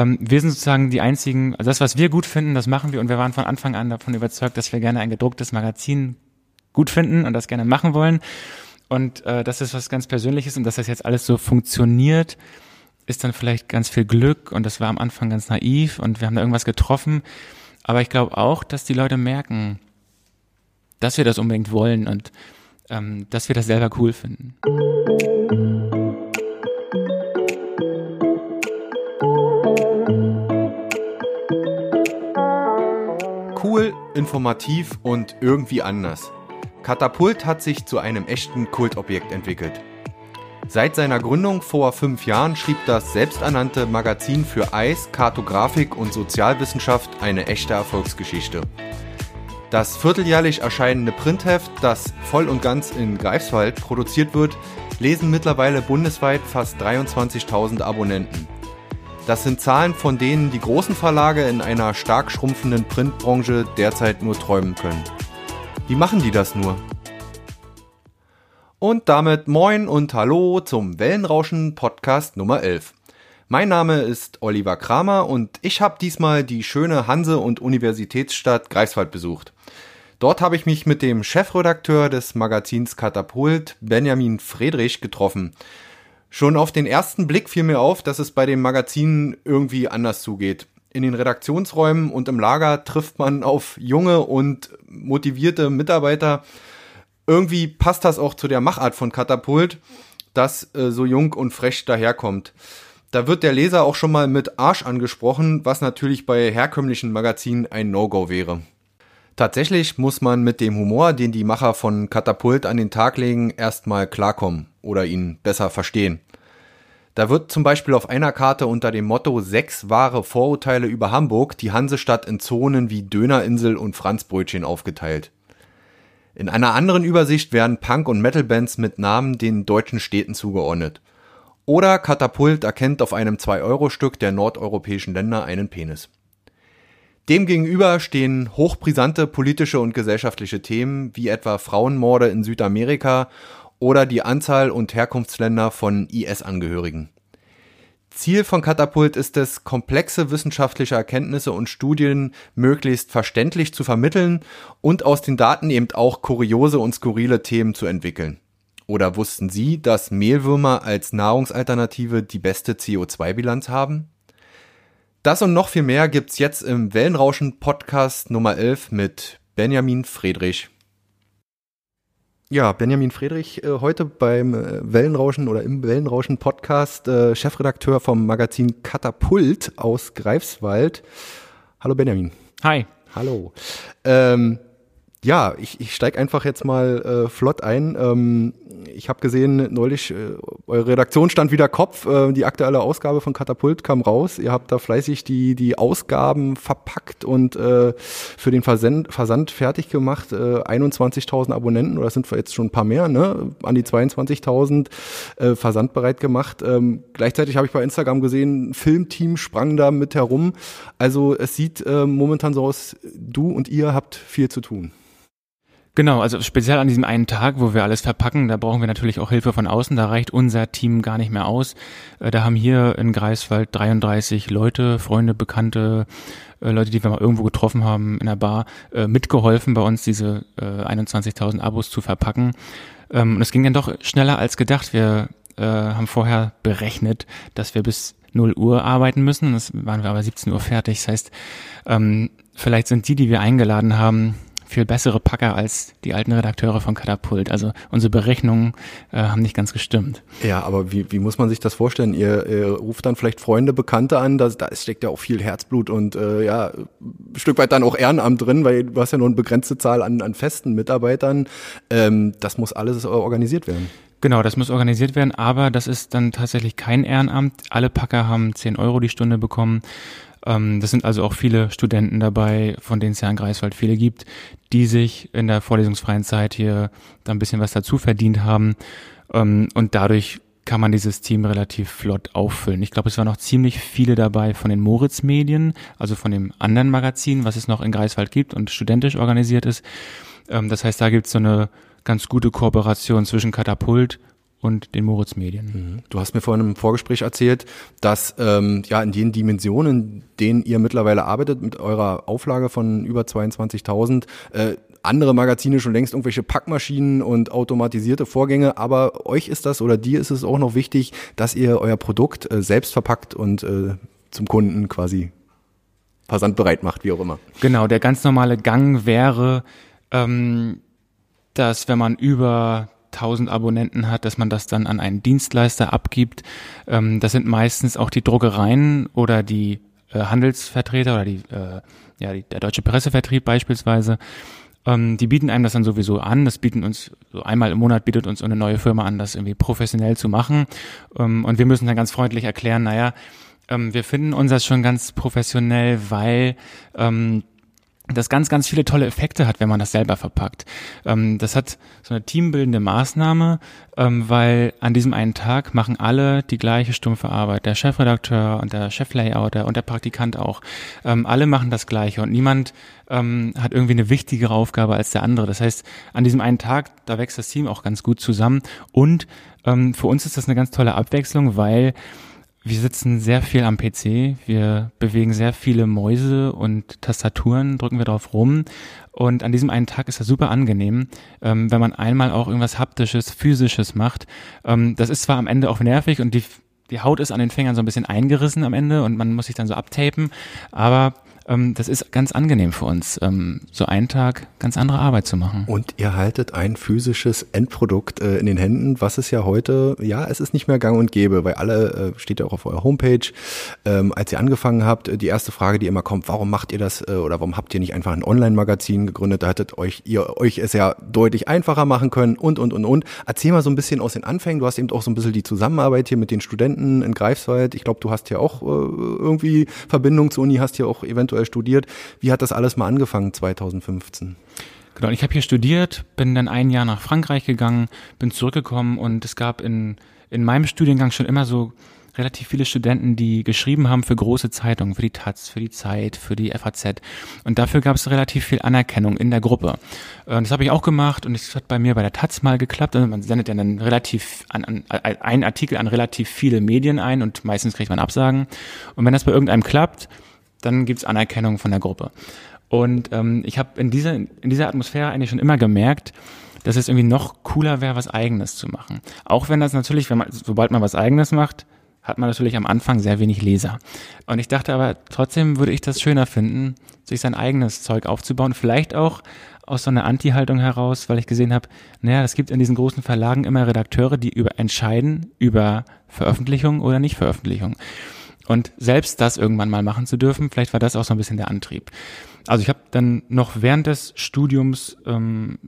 Ähm, wir sind sozusagen die einzigen, also das, was wir gut finden, das machen wir und wir waren von Anfang an davon überzeugt, dass wir gerne ein gedrucktes Magazin gut finden und das gerne machen wollen. Und äh, das ist was ganz Persönliches und dass das jetzt alles so funktioniert, ist dann vielleicht ganz viel Glück und das war am Anfang ganz naiv und wir haben da irgendwas getroffen. Aber ich glaube auch, dass die Leute merken, dass wir das unbedingt wollen und ähm, dass wir das selber cool finden. Informativ und irgendwie anders. Katapult hat sich zu einem echten Kultobjekt entwickelt. Seit seiner Gründung vor fünf Jahren schrieb das selbsternannte Magazin für Eis, Kartografik und Sozialwissenschaft eine echte Erfolgsgeschichte. Das vierteljährlich erscheinende Printheft, das voll und ganz in Greifswald produziert wird, lesen mittlerweile bundesweit fast 23.000 Abonnenten. Das sind Zahlen, von denen die großen Verlage in einer stark schrumpfenden Printbranche derzeit nur träumen können. Wie machen die das nur? Und damit moin und hallo zum Wellenrauschen Podcast Nummer 11. Mein Name ist Oliver Kramer und ich habe diesmal die schöne Hanse- und Universitätsstadt Greifswald besucht. Dort habe ich mich mit dem Chefredakteur des Magazins Katapult, Benjamin Friedrich, getroffen. Schon auf den ersten Blick fiel mir auf, dass es bei dem Magazin irgendwie anders zugeht. In den Redaktionsräumen und im Lager trifft man auf junge und motivierte Mitarbeiter. Irgendwie passt das auch zu der Machart von Katapult, dass äh, so jung und frech daherkommt. Da wird der Leser auch schon mal mit Arsch angesprochen, was natürlich bei herkömmlichen Magazinen ein No-Go wäre. Tatsächlich muss man mit dem Humor, den die Macher von Katapult an den Tag legen, erstmal klarkommen oder ihn besser verstehen. Da wird zum Beispiel auf einer Karte unter dem Motto sechs wahre Vorurteile über Hamburg die Hansestadt in Zonen wie Dönerinsel und Franzbrötchen aufgeteilt. In einer anderen Übersicht werden Punk- und Metal-Bands mit Namen den deutschen Städten zugeordnet. Oder Katapult erkennt auf einem 2-Euro-Stück der nordeuropäischen Länder einen Penis. Demgegenüber stehen hochbrisante politische und gesellschaftliche Themen wie etwa Frauenmorde in Südamerika oder die Anzahl und Herkunftsländer von IS-Angehörigen. Ziel von Katapult ist es, komplexe wissenschaftliche Erkenntnisse und Studien möglichst verständlich zu vermitteln und aus den Daten eben auch kuriose und skurrile Themen zu entwickeln. Oder wussten Sie, dass Mehlwürmer als Nahrungsalternative die beste CO2-Bilanz haben? Das und noch viel mehr gibt's jetzt im Wellenrauschen Podcast Nummer 11 mit Benjamin Friedrich. Ja, Benjamin Friedrich, äh, heute beim äh, Wellenrauschen oder im Wellenrauschen Podcast, äh, Chefredakteur vom Magazin Katapult aus Greifswald. Hallo Benjamin. Hi. Hallo. Ähm, ja, ich, ich steige einfach jetzt mal äh, flott ein. Ähm, ich habe gesehen, neulich, äh, eure Redaktion stand wieder Kopf. Äh, die aktuelle Ausgabe von Katapult kam raus. Ihr habt da fleißig die, die Ausgaben verpackt und äh, für den Versand, Versand fertig gemacht. Äh, 21.000 Abonnenten, oder das sind jetzt schon ein paar mehr, ne? an die 22.000 äh, versandbereit gemacht. Ähm, gleichzeitig habe ich bei Instagram gesehen, Filmteam sprang da mit herum. Also es sieht äh, momentan so aus, du und ihr habt viel zu tun. Genau, also speziell an diesem einen Tag, wo wir alles verpacken, da brauchen wir natürlich auch Hilfe von außen. Da reicht unser Team gar nicht mehr aus. Äh, da haben hier in Greifswald 33 Leute, Freunde, Bekannte, äh, Leute, die wir mal irgendwo getroffen haben in der Bar, äh, mitgeholfen, bei uns diese 21.000 Abos zu verpacken. Ähm, und es ging dann doch schneller als gedacht. Wir haben vorher berechnet, dass wir bis 0 Uhr arbeiten müssen. Das waren wir aber 17 Uhr fertig. Das heißt, ähm, vielleicht sind die, die wir eingeladen haben, viel bessere Packer als die alten Redakteure von Katapult. Also unsere Berechnungen äh, haben nicht ganz gestimmt. Ja, aber wie, wie muss man sich das vorstellen? Ihr, ihr ruft dann vielleicht Freunde, Bekannte an, da, da steckt ja auch viel Herzblut und äh, ja, ein Stück weit dann auch Ehrenamt drin, weil du hast ja nur eine begrenzte Zahl an, an festen Mitarbeitern. Ähm, das muss alles organisiert werden. Genau, das muss organisiert werden, aber das ist dann tatsächlich kein Ehrenamt. Alle Packer haben 10 Euro die Stunde bekommen. Ähm, das sind also auch viele Studenten dabei, von denen es ja in Greifswald viele gibt, die sich in der vorlesungsfreien Zeit hier da ein bisschen was dazu verdient haben. Ähm, und dadurch kann man dieses Team relativ flott auffüllen. Ich glaube, es waren noch ziemlich viele dabei von den Moritz-Medien, also von dem anderen Magazin, was es noch in Greifswald gibt und studentisch organisiert ist. Ähm, das heißt, da gibt es so eine ganz gute Kooperation zwischen Katapult und den Moritz Medien. Mhm. Du hast mir vorhin im Vorgespräch erzählt, dass ähm, ja in den Dimensionen, in denen ihr mittlerweile arbeitet, mit eurer Auflage von über 22.000, äh, andere Magazine schon längst irgendwelche Packmaschinen und automatisierte Vorgänge, aber euch ist das oder dir ist es auch noch wichtig, dass ihr euer Produkt äh, selbst verpackt und äh, zum Kunden quasi versandbereit macht, wie auch immer. Genau, der ganz normale Gang wäre, ähm, dass wenn man über 1000 Abonnenten hat, dass man das dann an einen Dienstleister abgibt. Ähm, das sind meistens auch die Druckereien oder die äh, Handelsvertreter oder die, äh, ja, die, der deutsche Pressevertrieb beispielsweise. Ähm, die bieten einem das dann sowieso an. Das bieten uns so einmal im Monat bietet uns eine neue Firma an, das irgendwie professionell zu machen. Ähm, und wir müssen dann ganz freundlich erklären, naja, ähm, wir finden uns das schon ganz professionell, weil ähm, das ganz, ganz viele tolle Effekte hat, wenn man das selber verpackt. Ähm, das hat so eine teambildende Maßnahme, ähm, weil an diesem einen Tag machen alle die gleiche stumpfe Arbeit. Der Chefredakteur und der Cheflayouter und der Praktikant auch. Ähm, alle machen das Gleiche und niemand ähm, hat irgendwie eine wichtigere Aufgabe als der andere. Das heißt, an diesem einen Tag, da wächst das Team auch ganz gut zusammen und ähm, für uns ist das eine ganz tolle Abwechslung, weil wir sitzen sehr viel am PC, wir bewegen sehr viele Mäuse und Tastaturen, drücken wir drauf rum. Und an diesem einen Tag ist das super angenehm, ähm, wenn man einmal auch irgendwas Haptisches, Physisches macht. Ähm, das ist zwar am Ende auch nervig und die, die Haut ist an den Fingern so ein bisschen eingerissen am Ende und man muss sich dann so abtapen, aber ähm, das ist ganz angenehm für uns, ähm, so einen Tag ganz andere Arbeit zu machen. Und ihr haltet ein physisches Endprodukt äh, in den Händen, was es ja heute, ja, es ist nicht mehr gang und gäbe, weil alle, äh, steht ja auch auf eurer Homepage, ähm, als ihr angefangen habt, äh, die erste Frage, die immer kommt, warum macht ihr das äh, oder warum habt ihr nicht einfach ein Online-Magazin gegründet? Da hättet euch, ihr euch es ja deutlich einfacher machen können und, und, und, und. Erzähl mal so ein bisschen aus den Anfängen. Du hast eben auch so ein bisschen die Zusammenarbeit hier mit den Studenten in Greifswald. Ich glaube, du hast ja auch äh, irgendwie Verbindung zur Uni, hast ja auch eventuell aktuell studiert. Wie hat das alles mal angefangen 2015? Genau, ich habe hier studiert, bin dann ein Jahr nach Frankreich gegangen, bin zurückgekommen und es gab in, in meinem Studiengang schon immer so relativ viele Studenten, die geschrieben haben für große Zeitungen, für die Taz, für die Zeit, für die FAZ. Und dafür gab es relativ viel Anerkennung in der Gruppe. Und das habe ich auch gemacht und es hat bei mir bei der Taz mal geklappt. Also man sendet ja dann relativ an, an, einen Artikel an relativ viele Medien ein und meistens kriegt man Absagen. Und wenn das bei irgendeinem klappt, dann gibt's Anerkennung von der Gruppe. Und ähm, ich habe in dieser, in dieser Atmosphäre eigentlich schon immer gemerkt, dass es irgendwie noch cooler wäre, was Eigenes zu machen. Auch wenn das natürlich, wenn man, sobald man was Eigenes macht, hat man natürlich am Anfang sehr wenig Leser. Und ich dachte aber, trotzdem würde ich das schöner finden, sich sein eigenes Zeug aufzubauen. Vielleicht auch aus so einer Anti-Haltung heraus, weil ich gesehen habe, naja, es gibt in diesen großen Verlagen immer Redakteure, die über entscheiden über Veröffentlichung oder nicht Veröffentlichung. Und selbst das irgendwann mal machen zu dürfen, vielleicht war das auch so ein bisschen der Antrieb. Also ich habe dann noch während des Studiums ähm,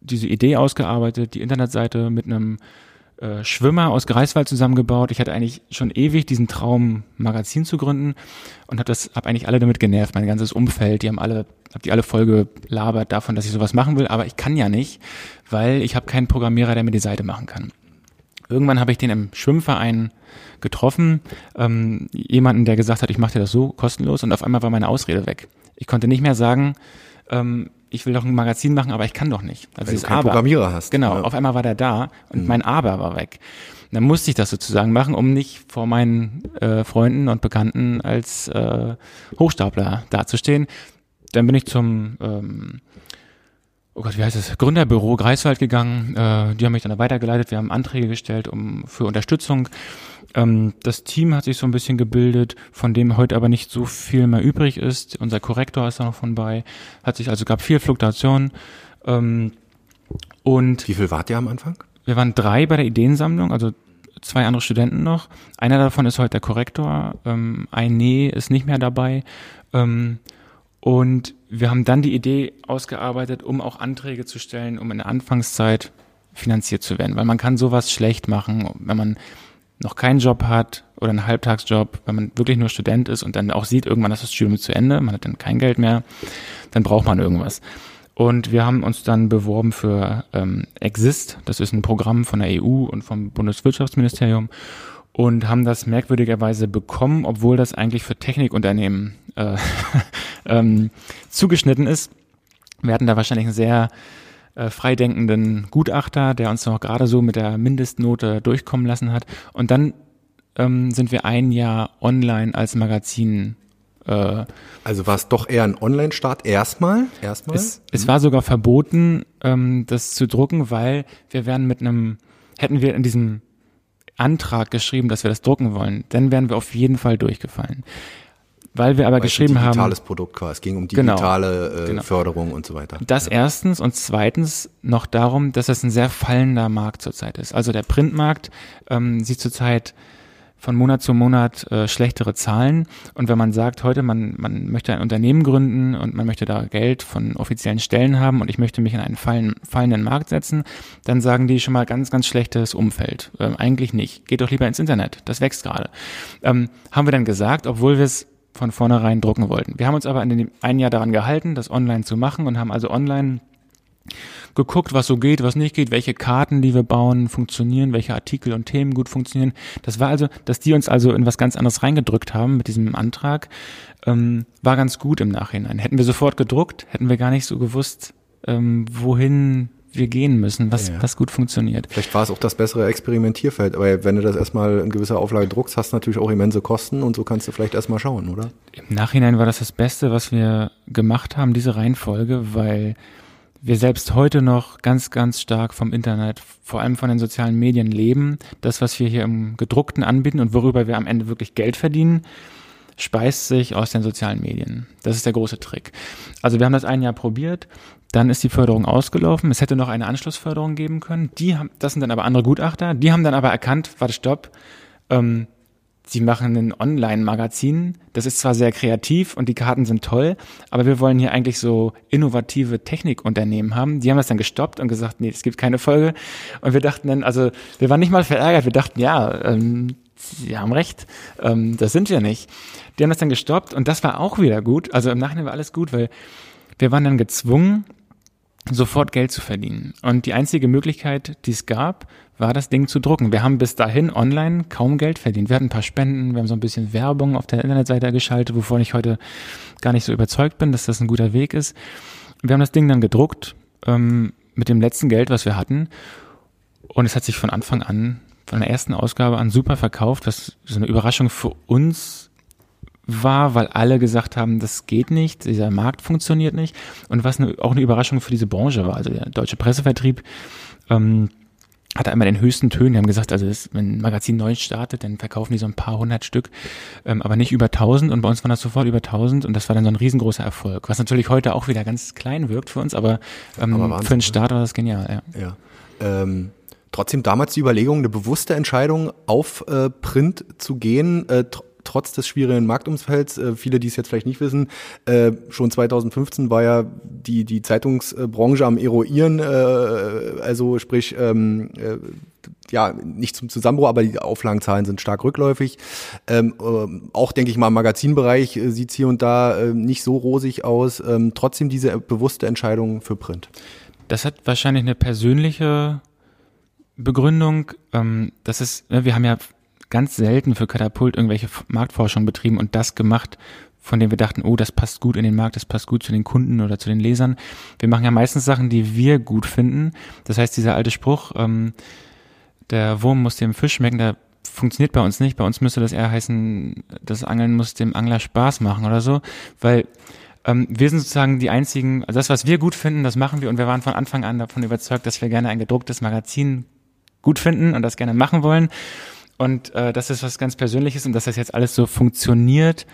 diese Idee ausgearbeitet, die Internetseite mit einem äh, Schwimmer aus Greifswald zusammengebaut. Ich hatte eigentlich schon ewig diesen Traum, Magazin zu gründen und habe das, habe eigentlich alle damit genervt, mein ganzes Umfeld. Die haben alle, habe die alle voll gelabert davon, dass ich sowas machen will, aber ich kann ja nicht, weil ich habe keinen Programmierer, der mir die Seite machen kann. Irgendwann habe ich den im Schwimmverein getroffen, ähm, jemanden, der gesagt hat, ich mache dir das so kostenlos und auf einmal war meine Ausrede weg. Ich konnte nicht mehr sagen, ähm, ich will doch ein Magazin machen, aber ich kann doch nicht. Also Weil du keinen Aber. Programmierer hast. Genau, ja. auf einmal war der da und mhm. mein Aber war weg. dann musste ich das sozusagen machen, um nicht vor meinen äh, Freunden und Bekannten als äh, Hochstapler dazustehen. Dann bin ich zum ähm, oh Gott, wie heißt es, Gründerbüro Greifswald gegangen. Äh, die haben mich dann weitergeleitet. Wir haben Anträge gestellt um für Unterstützung. Ähm, das Team hat sich so ein bisschen gebildet, von dem heute aber nicht so viel mehr übrig ist. Unser Korrektor ist da noch von bei. Hat sich also gab viel Fluktuation. Ähm, und wie viel wart ihr am Anfang? Wir waren drei bei der Ideensammlung, also zwei andere Studenten noch. Einer davon ist heute der Korrektor. Ähm, ein Nee ist nicht mehr dabei. Ähm, und wir haben dann die Idee ausgearbeitet, um auch Anträge zu stellen, um in der Anfangszeit finanziert zu werden. Weil man kann sowas schlecht machen, wenn man noch keinen Job hat oder einen Halbtagsjob, wenn man wirklich nur Student ist und dann auch sieht, irgendwann ist das Studium zu Ende, man hat dann kein Geld mehr, dann braucht man irgendwas. Und wir haben uns dann beworben für ähm, Exist, das ist ein Programm von der EU und vom Bundeswirtschaftsministerium und haben das merkwürdigerweise bekommen, obwohl das eigentlich für Technikunternehmen äh, ähm, zugeschnitten ist. Wir hatten da wahrscheinlich ein sehr äh, freidenkenden Gutachter, der uns noch gerade so mit der Mindestnote durchkommen lassen hat. Und dann ähm, sind wir ein Jahr online als Magazin. Äh, also war es doch eher ein Online-Start erstmal? Erstmal? Es, mhm. es war sogar verboten, ähm, das zu drucken, weil wir wären mit einem, hätten wir in diesem Antrag geschrieben, dass wir das drucken wollen, dann wären wir auf jeden Fall durchgefallen. Weil wir aber Weil geschrieben haben. Digitales Produkt war. Es ging um genau. digitale genau, äh, genau. Förderung und so weiter. Das ja. erstens und zweitens noch darum, dass es ein sehr fallender Markt zurzeit ist. Also der Printmarkt ähm, sieht zurzeit von Monat zu Monat äh, schlechtere Zahlen. Und wenn man sagt, heute man, man möchte ein Unternehmen gründen und man möchte da Geld von offiziellen Stellen haben und ich möchte mich in einen fallen, fallenden Markt setzen, dann sagen die schon mal ganz, ganz schlechtes Umfeld. Ähm, eigentlich nicht. Geht doch lieber ins Internet. Das wächst gerade. Ähm, haben wir dann gesagt, obwohl wir es von vornherein drucken wollten. Wir haben uns aber in dem ein Jahr daran gehalten, das online zu machen und haben also online geguckt, was so geht, was nicht geht, welche Karten, die wir bauen, funktionieren, welche Artikel und Themen gut funktionieren. Das war also, dass die uns also in was ganz anderes reingedrückt haben mit diesem Antrag, ähm, war ganz gut im Nachhinein. Hätten wir sofort gedruckt, hätten wir gar nicht so gewusst, ähm, wohin wir gehen müssen, was, ja. was gut funktioniert. Vielleicht war es auch das bessere Experimentierfeld, aber wenn du das erstmal in gewisser Auflage druckst, hast du natürlich auch immense Kosten und so kannst du vielleicht erstmal schauen, oder? Im Nachhinein war das das Beste, was wir gemacht haben, diese Reihenfolge, weil wir selbst heute noch ganz, ganz stark vom Internet, vor allem von den sozialen Medien leben. Das, was wir hier im gedruckten anbieten und worüber wir am Ende wirklich Geld verdienen, speist sich aus den sozialen Medien. Das ist der große Trick. Also wir haben das ein Jahr probiert, dann ist die Förderung ausgelaufen. Es hätte noch eine Anschlussförderung geben können. Die haben, das sind dann aber andere Gutachter. Die haben dann aber erkannt, warte, stopp, ähm, Sie machen ein Online-Magazin. Das ist zwar sehr kreativ und die Karten sind toll, aber wir wollen hier eigentlich so innovative Technikunternehmen haben. Die haben das dann gestoppt und gesagt, nee, es gibt keine Folge. Und wir dachten dann, also wir waren nicht mal verärgert. Wir dachten, ja, ähm, Sie haben recht, ähm, das sind wir nicht. Die haben das dann gestoppt und das war auch wieder gut. Also im Nachhinein war alles gut, weil wir waren dann gezwungen, sofort Geld zu verdienen. Und die einzige Möglichkeit, die es gab, war das Ding zu drucken. Wir haben bis dahin online kaum Geld verdient. Wir hatten ein paar Spenden, wir haben so ein bisschen Werbung auf der Internetseite geschaltet, wovon ich heute gar nicht so überzeugt bin, dass das ein guter Weg ist. Wir haben das Ding dann gedruckt ähm, mit dem letzten Geld, was wir hatten. Und es hat sich von Anfang an, von der ersten Ausgabe an super verkauft, was so eine Überraschung für uns war, weil alle gesagt haben, das geht nicht, dieser Markt funktioniert nicht und was eine, auch eine Überraschung für diese Branche war. Also der deutsche Pressevertrieb ähm, hat einmal den höchsten Tönen. Die haben gesagt, also das, wenn ein Magazin neu startet, dann verkaufen die so ein paar hundert Stück, ähm, aber nicht über tausend. Und bei uns waren das sofort über tausend und das war dann so ein riesengroßer Erfolg. Was natürlich heute auch wieder ganz klein wirkt für uns, aber, ähm, aber für einen Start war das genial. Ja. ja. Ähm, trotzdem damals die Überlegung, eine bewusste Entscheidung auf äh, Print zu gehen. Äh, trotz des schwierigen Marktumfelds, äh, viele, die es jetzt vielleicht nicht wissen, äh, schon 2015 war ja die, die Zeitungsbranche am Eruieren, äh, also sprich, ähm, äh, ja, nicht zum Zusammenbruch, aber die Auflagenzahlen sind stark rückläufig. Ähm, äh, auch, denke ich mal, im Magazinbereich äh, sieht hier und da äh, nicht so rosig aus. Ähm, trotzdem diese bewusste Entscheidung für Print. Das hat wahrscheinlich eine persönliche Begründung. Ähm, das ist, ne, wir haben ja ganz selten für Katapult irgendwelche Marktforschung betrieben und das gemacht, von dem wir dachten, oh, das passt gut in den Markt, das passt gut zu den Kunden oder zu den Lesern. Wir machen ja meistens Sachen, die wir gut finden. Das heißt, dieser alte Spruch, ähm, der Wurm muss dem Fisch schmecken, der funktioniert bei uns nicht. Bei uns müsste das eher heißen, das Angeln muss dem Angler Spaß machen oder so, weil ähm, wir sind sozusagen die einzigen, also das, was wir gut finden, das machen wir und wir waren von Anfang an davon überzeugt, dass wir gerne ein gedrucktes Magazin gut finden und das gerne machen wollen. Und äh, das ist was ganz Persönliches und dass das jetzt alles so funktioniert,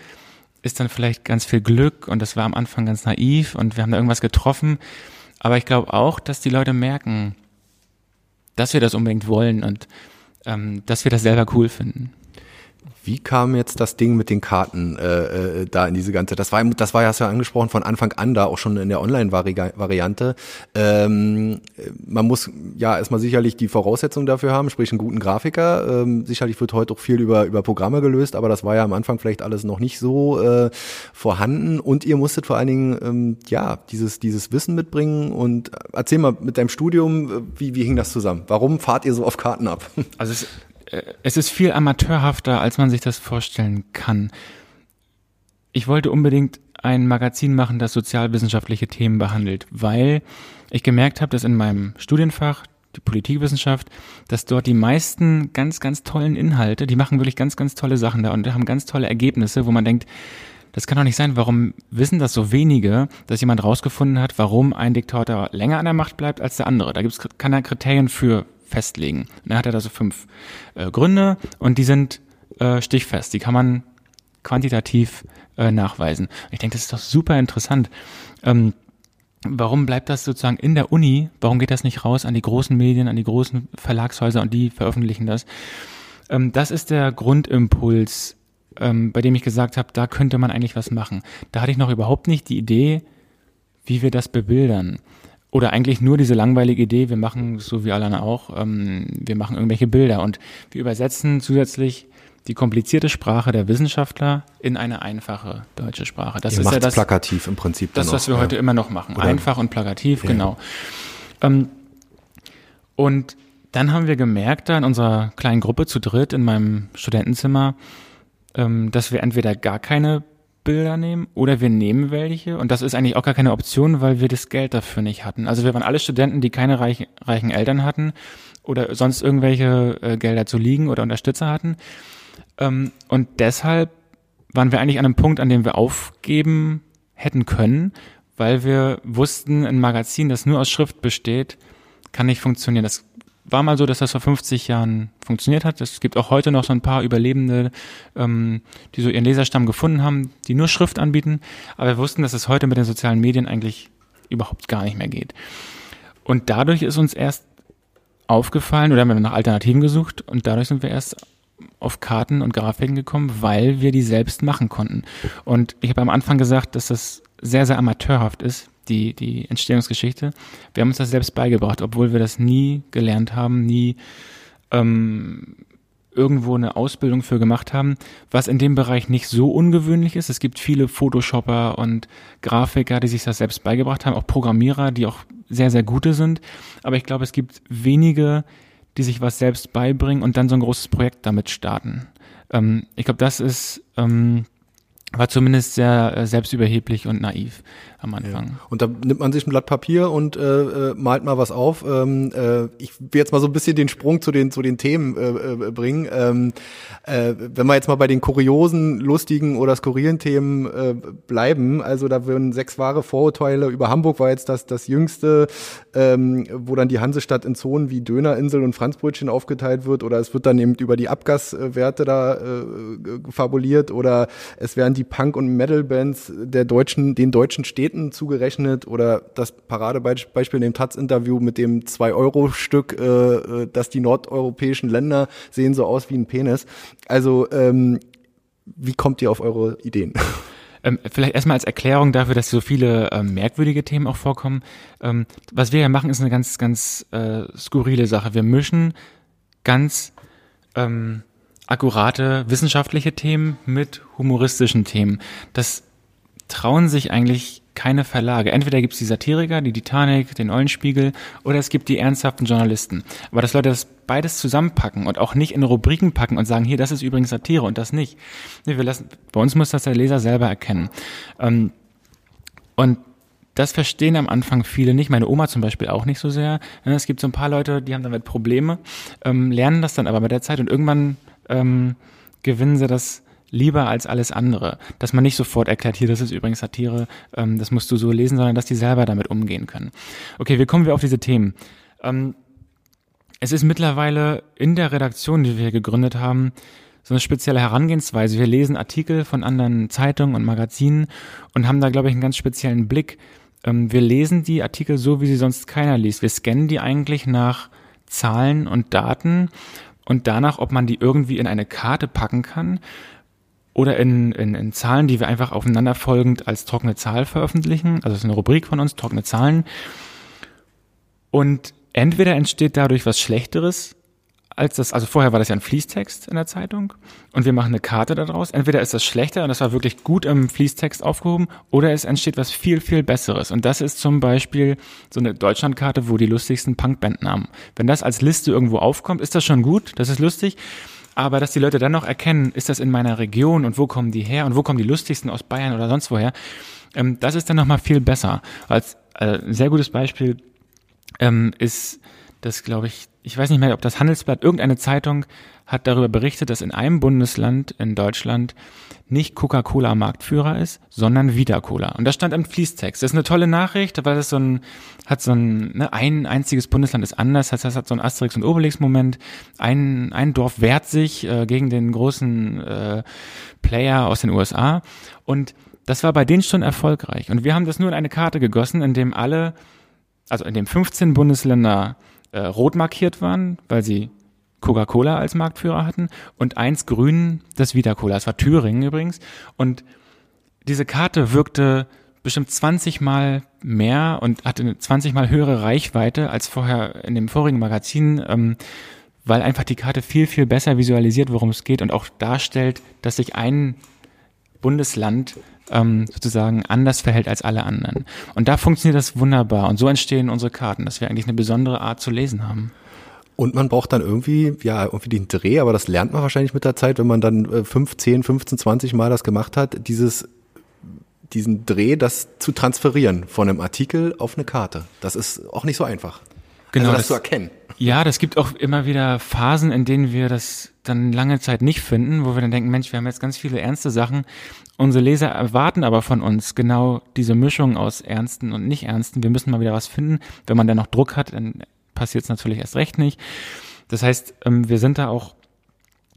ist dann vielleicht ganz viel Glück und das war am Anfang ganz naiv und wir haben da irgendwas getroffen. Aber ich glaube auch, dass die Leute merken, dass wir das unbedingt wollen und ähm, dass wir das selber cool finden. Wie kam jetzt das Ding mit den Karten äh, äh, da in diese ganze? Das war, das war ja ja angesprochen von Anfang an da auch schon in der Online-Variante. Ähm, man muss ja erstmal sicherlich die Voraussetzungen dafür haben, sprich einen guten Grafiker. Ähm, sicherlich wird heute auch viel über über Programme gelöst, aber das war ja am Anfang vielleicht alles noch nicht so äh, vorhanden. Und ihr musstet vor allen Dingen ähm, ja dieses dieses Wissen mitbringen. Und erzähl mal mit deinem Studium, wie wie hing das zusammen? Warum fahrt ihr so auf Karten ab? Also es äh, es ist viel amateurhafter, als man sich das vorstellen kann. Ich wollte unbedingt ein Magazin machen, das sozialwissenschaftliche Themen behandelt, weil ich gemerkt habe, dass in meinem Studienfach, die Politikwissenschaft, dass dort die meisten ganz, ganz tollen Inhalte, die machen wirklich ganz, ganz tolle Sachen da und haben ganz tolle Ergebnisse, wo man denkt, das kann doch nicht sein, warum wissen das so wenige, dass jemand rausgefunden hat, warum ein Diktator länger an der Macht bleibt als der andere. Da gibt's, kann er Kriterien für festlegen. Und dann hat er da so fünf äh, Gründe und die sind äh, stichfest. Die kann man quantitativ äh, nachweisen. Ich denke, das ist doch super interessant. Ähm, warum bleibt das sozusagen in der Uni? Warum geht das nicht raus an die großen Medien, an die großen Verlagshäuser und die veröffentlichen das? Ähm, das ist der Grundimpuls, ähm, bei dem ich gesagt habe, da könnte man eigentlich was machen. Da hatte ich noch überhaupt nicht die Idee, wie wir das bebildern. Oder eigentlich nur diese langweilige Idee, wir machen, so wie alle auch, ähm, wir machen irgendwelche Bilder und wir übersetzen zusätzlich die komplizierte Sprache der Wissenschaftler in eine einfache deutsche Sprache. Das Ihr ist ja das plakativ im Prinzip. Das, was wir ja. heute immer noch machen. Oder Einfach und plakativ, ja. genau. Ähm, und dann haben wir gemerkt, da in unserer kleinen Gruppe zu dritt in meinem Studentenzimmer, ähm, dass wir entweder gar keine Bilder nehmen oder wir nehmen welche und das ist eigentlich auch gar keine Option, weil wir das Geld dafür nicht hatten. Also wir waren alle Studenten, die keine reich, reichen Eltern hatten oder sonst irgendwelche äh, Gelder zu liegen oder Unterstützer hatten. Ähm, und deshalb waren wir eigentlich an einem Punkt, an dem wir aufgeben hätten können, weil wir wussten, ein Magazin, das nur aus Schrift besteht, kann nicht funktionieren. Das war mal so, dass das vor 50 Jahren funktioniert hat. Es gibt auch heute noch so ein paar Überlebende, ähm, die so ihren Leserstamm gefunden haben, die nur Schrift anbieten. Aber wir wussten, dass es heute mit den sozialen Medien eigentlich überhaupt gar nicht mehr geht. Und dadurch ist uns erst aufgefallen, oder haben wir nach Alternativen gesucht und dadurch sind wir erst auf Karten und Grafiken gekommen, weil wir die selbst machen konnten. Und ich habe am Anfang gesagt, dass das sehr, sehr amateurhaft ist, die, die Entstehungsgeschichte. Wir haben uns das selbst beigebracht, obwohl wir das nie gelernt haben, nie ähm, irgendwo eine Ausbildung für gemacht haben, was in dem Bereich nicht so ungewöhnlich ist. Es gibt viele Photoshopper und Grafiker, die sich das selbst beigebracht haben, auch Programmierer, die auch sehr, sehr gute sind. Aber ich glaube, es gibt wenige, die sich was selbst beibringen und dann so ein großes Projekt damit starten. Ähm, ich glaube, das ist ähm, war zumindest sehr äh, selbstüberheblich und naiv am Anfang. Ja. Und da nimmt man sich ein Blatt Papier und äh, äh, malt mal was auf. Ähm, äh, ich will jetzt mal so ein bisschen den Sprung zu den zu den Themen äh, äh, bringen. Ähm, äh, wenn wir jetzt mal bei den kuriosen, lustigen oder skurrilen Themen äh, bleiben, also da würden sechs wahre Vorurteile über Hamburg war jetzt das das jüngste, ähm, wo dann die Hansestadt in Zonen wie Dönerinsel und Franzbrötchen aufgeteilt wird oder es wird dann eben über die Abgaswerte da äh, fabuliert oder es werden die Punk- und Metal-Bands der deutschen den deutschen Städten Städten zugerechnet oder das Paradebeispiel in dem Taz-Interview mit dem 2-Euro-Stück, äh, äh, dass die nordeuropäischen Länder sehen so aus wie ein Penis. Also ähm, wie kommt ihr auf eure Ideen? Ähm, vielleicht erstmal als Erklärung dafür, dass so viele ähm, merkwürdige Themen auch vorkommen. Ähm, was wir ja machen, ist eine ganz, ganz äh, skurrile Sache. Wir mischen ganz ähm, akkurate wissenschaftliche Themen mit humoristischen Themen. Das trauen sich eigentlich keine Verlage. Entweder gibt es die Satiriker, die Titanic, den Eulenspiegel, oder es gibt die ernsthaften Journalisten. Aber dass Leute das beides zusammenpacken und auch nicht in Rubriken packen und sagen, hier, das ist übrigens Satire und das nicht. Nee, wir lassen, bei uns muss das der Leser selber erkennen. Ähm, und das verstehen am Anfang viele nicht, meine Oma zum Beispiel auch nicht so sehr. Es gibt so ein paar Leute, die haben damit Probleme, ähm, lernen das dann aber mit der Zeit und irgendwann ähm, gewinnen sie das lieber als alles andere. Dass man nicht sofort erklärt, hier, das ist übrigens Satire, ähm, das musst du so lesen, sondern dass die selber damit umgehen können. Okay, wie kommen wir auf diese Themen? Ähm, es ist mittlerweile in der Redaktion, die wir hier gegründet haben, so eine spezielle Herangehensweise. Wir lesen Artikel von anderen Zeitungen und Magazinen und haben da, glaube ich, einen ganz speziellen Blick. Ähm, wir lesen die Artikel so, wie sie sonst keiner liest. Wir scannen die eigentlich nach Zahlen und Daten und danach, ob man die irgendwie in eine Karte packen kann oder in, in, in Zahlen, die wir einfach aufeinanderfolgend als trockene Zahl veröffentlichen. Also es ist eine Rubrik von uns, trockene Zahlen. Und entweder entsteht dadurch was Schlechteres als das, also vorher war das ja ein Fließtext in der Zeitung und wir machen eine Karte daraus. Entweder ist das schlechter und das war wirklich gut im Fließtext aufgehoben oder es entsteht was viel, viel Besseres. Und das ist zum Beispiel so eine Deutschlandkarte, wo die lustigsten Punkbandnamen. Wenn das als Liste irgendwo aufkommt, ist das schon gut, das ist lustig. Aber dass die Leute dann noch erkennen, ist das in meiner Region und wo kommen die her und wo kommen die lustigsten aus Bayern oder sonst woher, ähm, das ist dann nochmal viel besser. Als äh, ein sehr gutes Beispiel ähm, ist das, glaube ich, ich weiß nicht mehr, ob das Handelsblatt, irgendeine Zeitung hat darüber berichtet, dass in einem Bundesland in Deutschland nicht Coca-Cola Marktführer ist, sondern Vita Cola. Und das stand im Fließtext. Das ist eine tolle Nachricht, weil das so ein, hat so ein, ne, ein einziges Bundesland ist anders, das heißt, das hat so ein Asterix- und Obelix-Moment. Ein, ein Dorf wehrt sich äh, gegen den großen äh, Player aus den USA. Und das war bei denen schon erfolgreich. Und wir haben das nur in eine Karte gegossen, in dem alle, also in dem 15 Bundesländer äh, rot markiert waren, weil sie Coca-Cola als Marktführer hatten und eins grün das Vita Cola. Das war Thüringen übrigens. Und diese Karte wirkte bestimmt 20 Mal mehr und hatte eine 20 Mal höhere Reichweite als vorher in dem vorigen Magazin, ähm, weil einfach die Karte viel, viel besser visualisiert, worum es geht und auch darstellt, dass sich ein Bundesland ähm, sozusagen anders verhält als alle anderen. Und da funktioniert das wunderbar. Und so entstehen unsere Karten, dass wir eigentlich eine besondere Art zu lesen haben. Und man braucht dann irgendwie, ja, irgendwie den Dreh, aber das lernt man wahrscheinlich mit der Zeit, wenn man dann äh, 5, 10, 15, 20 Mal das gemacht hat, dieses diesen Dreh, das zu transferieren von einem Artikel auf eine Karte. Das ist auch nicht so einfach. Genau, also das, das zu erkennen. Ja, das gibt auch immer wieder Phasen, in denen wir das dann lange Zeit nicht finden, wo wir dann denken, Mensch, wir haben jetzt ganz viele ernste Sachen. Unsere Leser erwarten aber von uns genau diese Mischung aus ernsten und nicht ernsten. Wir müssen mal wieder was finden. Wenn man dann noch Druck hat, dann passiert es natürlich erst recht nicht. Das heißt, ähm, wir sind da auch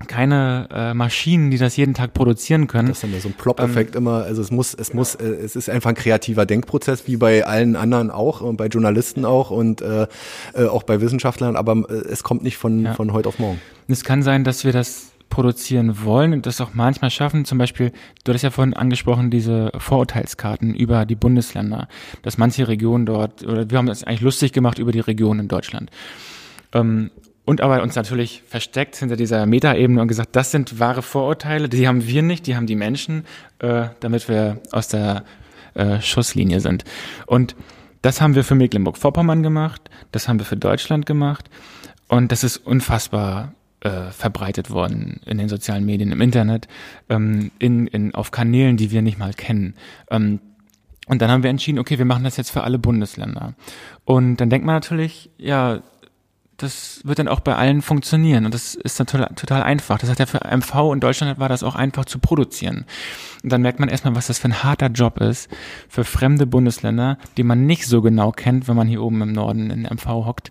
keine äh, Maschinen, die das jeden Tag produzieren können. Das ist ja so ein Plop-Effekt ähm, immer. Also es muss, es muss, äh, es ist einfach ein kreativer Denkprozess, wie bei allen anderen auch, und bei Journalisten auch und äh, äh, auch bei Wissenschaftlern, aber äh, es kommt nicht von, ja. von heute auf morgen. Es kann sein, dass wir das produzieren wollen und das auch manchmal schaffen. Zum Beispiel, du hattest ja vorhin angesprochen, diese Vorurteilskarten über die Bundesländer, dass manche Regionen dort, oder wir haben das eigentlich lustig gemacht über die Regionen in Deutschland. Ähm, und aber uns natürlich versteckt hinter dieser Metaebene und gesagt, das sind wahre Vorurteile, die haben wir nicht, die haben die Menschen, äh, damit wir aus der äh, Schusslinie sind. Und das haben wir für Mecklenburg-Vorpommern gemacht, das haben wir für Deutschland gemacht und das ist unfassbar äh, verbreitet worden in den sozialen Medien, im Internet, ähm, in, in, auf Kanälen, die wir nicht mal kennen. Ähm, und dann haben wir entschieden, okay, wir machen das jetzt für alle Bundesländer. Und dann denkt man natürlich, ja, das wird dann auch bei allen funktionieren und das ist dann total, total einfach. Das hat ja für MV in Deutschland war das auch einfach zu produzieren. Und dann merkt man erstmal, was das für ein harter Job ist für fremde Bundesländer, die man nicht so genau kennt, wenn man hier oben im Norden in MV hockt,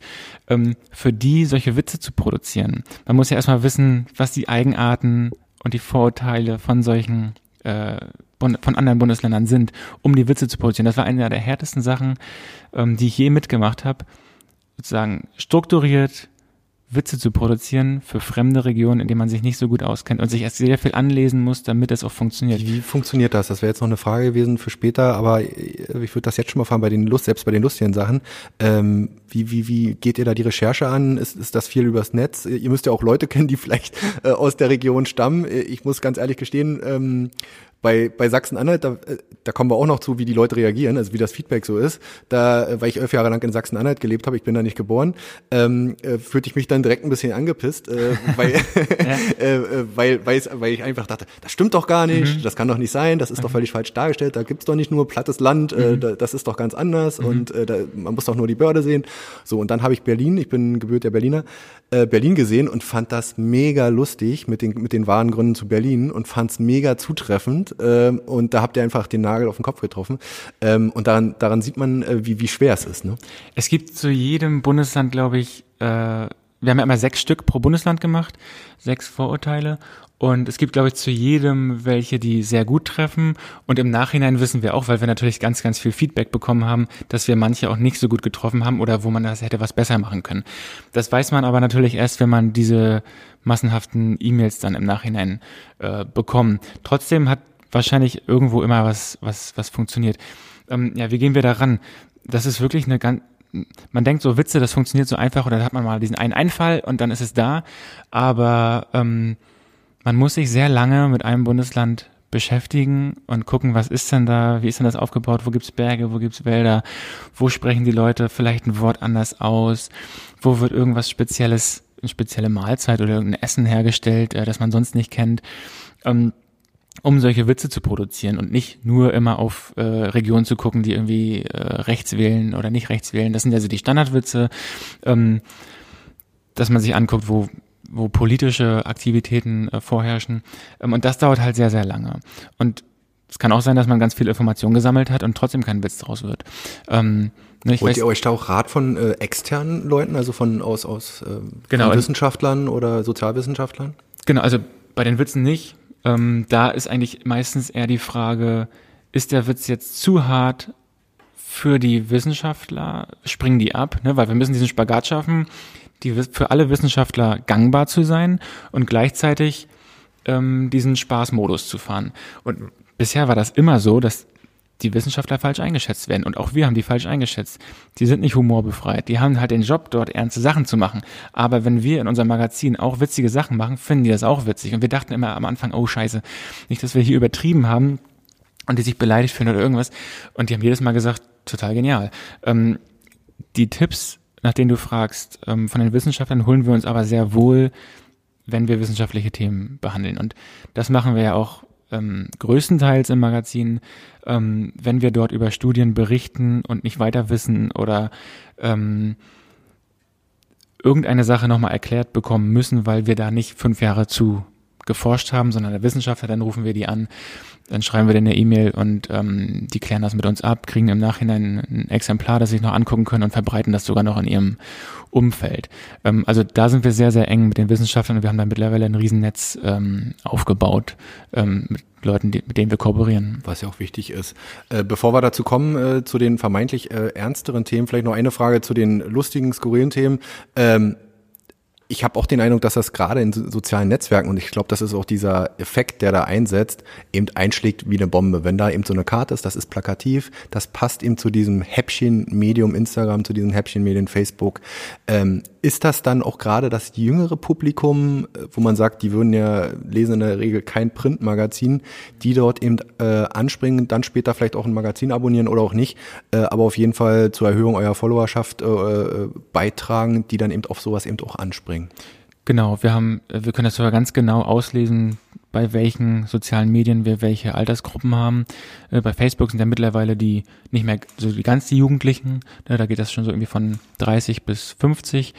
ähm, für die solche Witze zu produzieren. Man muss ja erstmal wissen, was die Eigenarten und die Vorurteile von solchen äh, von anderen Bundesländern sind, um die Witze zu produzieren. Das war eine der härtesten Sachen, ähm, die ich je mitgemacht habe sozusagen strukturiert Witze zu produzieren für fremde Regionen, in denen man sich nicht so gut auskennt und sich erst sehr viel anlesen muss, damit es auch funktioniert. Wie, wie funktioniert das? Das wäre jetzt noch eine Frage gewesen für später, aber ich würde das jetzt schon mal fragen bei den Lust, selbst bei den lustigen Sachen. Ähm, wie, wie, wie geht ihr da die Recherche an? Ist, ist das viel übers Netz? Ihr müsst ja auch Leute kennen, die vielleicht äh, aus der Region stammen. Ich muss ganz ehrlich gestehen, ähm, bei, bei Sachsen-Anhalt, da, äh, da kommen wir auch noch zu, wie die Leute reagieren, also wie das Feedback so ist. Da, äh, weil ich elf Jahre lang in Sachsen-Anhalt gelebt habe, ich bin da nicht geboren, ähm, äh, fühlte ich mich dann direkt ein bisschen angepisst, äh, weil, äh, äh, weil, weil, weil ich einfach dachte, das stimmt doch gar nicht, mhm. das kann doch nicht sein, das ist mhm. doch völlig falsch dargestellt, da gibt's doch nicht nur plattes Land, äh, mhm. da, das ist doch ganz anders mhm. und äh, da, man muss doch nur die Börde sehen. So, und dann habe ich Berlin, ich bin gebürtiger Berliner, äh, Berlin gesehen und fand das mega lustig mit den, mit den wahren Gründen zu Berlin und fand's mega zutreffend ähm, und da habt ihr einfach den Nagel auf den Kopf getroffen. Ähm, und daran, daran sieht man, äh, wie, wie schwer es ist. Ne? Es gibt zu jedem Bundesland, glaube ich, äh, wir haben ja immer sechs Stück pro Bundesland gemacht, sechs Vorurteile. Und es gibt, glaube ich, zu jedem welche, die sehr gut treffen. Und im Nachhinein wissen wir auch, weil wir natürlich ganz, ganz viel Feedback bekommen haben, dass wir manche auch nicht so gut getroffen haben oder wo man das hätte was besser machen können. Das weiß man aber natürlich erst, wenn man diese massenhaften E-Mails dann im Nachhinein äh, bekommt. Trotzdem hat wahrscheinlich irgendwo immer was, was, was funktioniert. Ähm, ja, wie gehen wir daran? Das ist wirklich eine ganz, man denkt so Witze, das funktioniert so einfach oder da hat man mal diesen einen Einfall und dann ist es da. Aber ähm, man muss sich sehr lange mit einem Bundesland beschäftigen und gucken, was ist denn da, wie ist denn das aufgebaut, wo gibt's Berge, wo gibt's Wälder, wo sprechen die Leute vielleicht ein Wort anders aus, wo wird irgendwas Spezielles eine spezielle Mahlzeit oder irgendein Essen hergestellt, äh, das man sonst nicht kennt. Ähm, um solche Witze zu produzieren und nicht nur immer auf äh, Regionen zu gucken, die irgendwie äh, rechts wählen oder nicht rechts wählen. Das sind ja so die Standardwitze, ähm, dass man sich anguckt, wo wo politische Aktivitäten äh, vorherrschen. Ähm, und das dauert halt sehr, sehr lange. Und es kann auch sein, dass man ganz viel Information gesammelt hat und trotzdem kein Witz draus wird. Ähm, ne, Holt ihr euch da auch Rat von äh, externen Leuten, also von aus, aus äh, genau, von Wissenschaftlern oder Sozialwissenschaftlern? Genau, also bei den Witzen nicht. Ähm, da ist eigentlich meistens eher die Frage, ist der Witz jetzt zu hart für die Wissenschaftler? Springen die ab? Ne? Weil wir müssen diesen Spagat schaffen die für alle Wissenschaftler gangbar zu sein und gleichzeitig ähm, diesen Spaßmodus zu fahren. Und bisher war das immer so, dass die Wissenschaftler falsch eingeschätzt werden. Und auch wir haben die falsch eingeschätzt. Die sind nicht humorbefreit. Die haben halt den Job, dort ernste Sachen zu machen. Aber wenn wir in unserem Magazin auch witzige Sachen machen, finden die das auch witzig. Und wir dachten immer am Anfang, oh scheiße, nicht, dass wir hier übertrieben haben und die sich beleidigt fühlen oder irgendwas. Und die haben jedes Mal gesagt, total genial. Ähm, die Tipps nach denen du fragst, ähm, von den Wissenschaftlern holen wir uns aber sehr wohl, wenn wir wissenschaftliche Themen behandeln. Und das machen wir ja auch ähm, größtenteils im Magazin, ähm, wenn wir dort über Studien berichten und nicht weiter wissen oder ähm, irgendeine Sache nochmal erklärt bekommen müssen, weil wir da nicht fünf Jahre zu geforscht haben, sondern der Wissenschaftler, dann rufen wir die an dann schreiben wir denen eine E-Mail und ähm, die klären das mit uns ab, kriegen im Nachhinein ein Exemplar, das sich noch angucken können und verbreiten das sogar noch in ihrem Umfeld. Ähm, also da sind wir sehr, sehr eng mit den Wissenschaftlern und wir haben da mittlerweile ein Riesennetz ähm, aufgebaut ähm, mit Leuten, die, mit denen wir kooperieren. Was ja auch wichtig ist. Äh, bevor wir dazu kommen, äh, zu den vermeintlich äh, ernsteren Themen, vielleicht noch eine Frage zu den lustigen, skurrilen Themen. Ähm, ich habe auch den Eindruck, dass das gerade in sozialen Netzwerken, und ich glaube, das ist auch dieser Effekt, der da einsetzt, eben einschlägt wie eine Bombe. Wenn da eben so eine Karte ist, das ist plakativ, das passt eben zu diesem Häppchen-Medium Instagram, zu diesen Häppchen-Medien Facebook. Ähm, ist das dann auch gerade das jüngere Publikum, äh, wo man sagt, die würden ja lesen in der Regel kein Printmagazin, die dort eben äh, anspringen, dann später vielleicht auch ein Magazin abonnieren oder auch nicht, äh, aber auf jeden Fall zur Erhöhung eurer Followerschaft äh, äh, beitragen, die dann eben auf sowas eben auch anspringen? Genau, wir haben, wir können das sogar ganz genau auslesen, bei welchen sozialen Medien wir welche Altersgruppen haben. Äh, bei Facebook sind ja mittlerweile die nicht mehr so die ganz die Jugendlichen, ne, da geht das schon so irgendwie von 30 bis 50.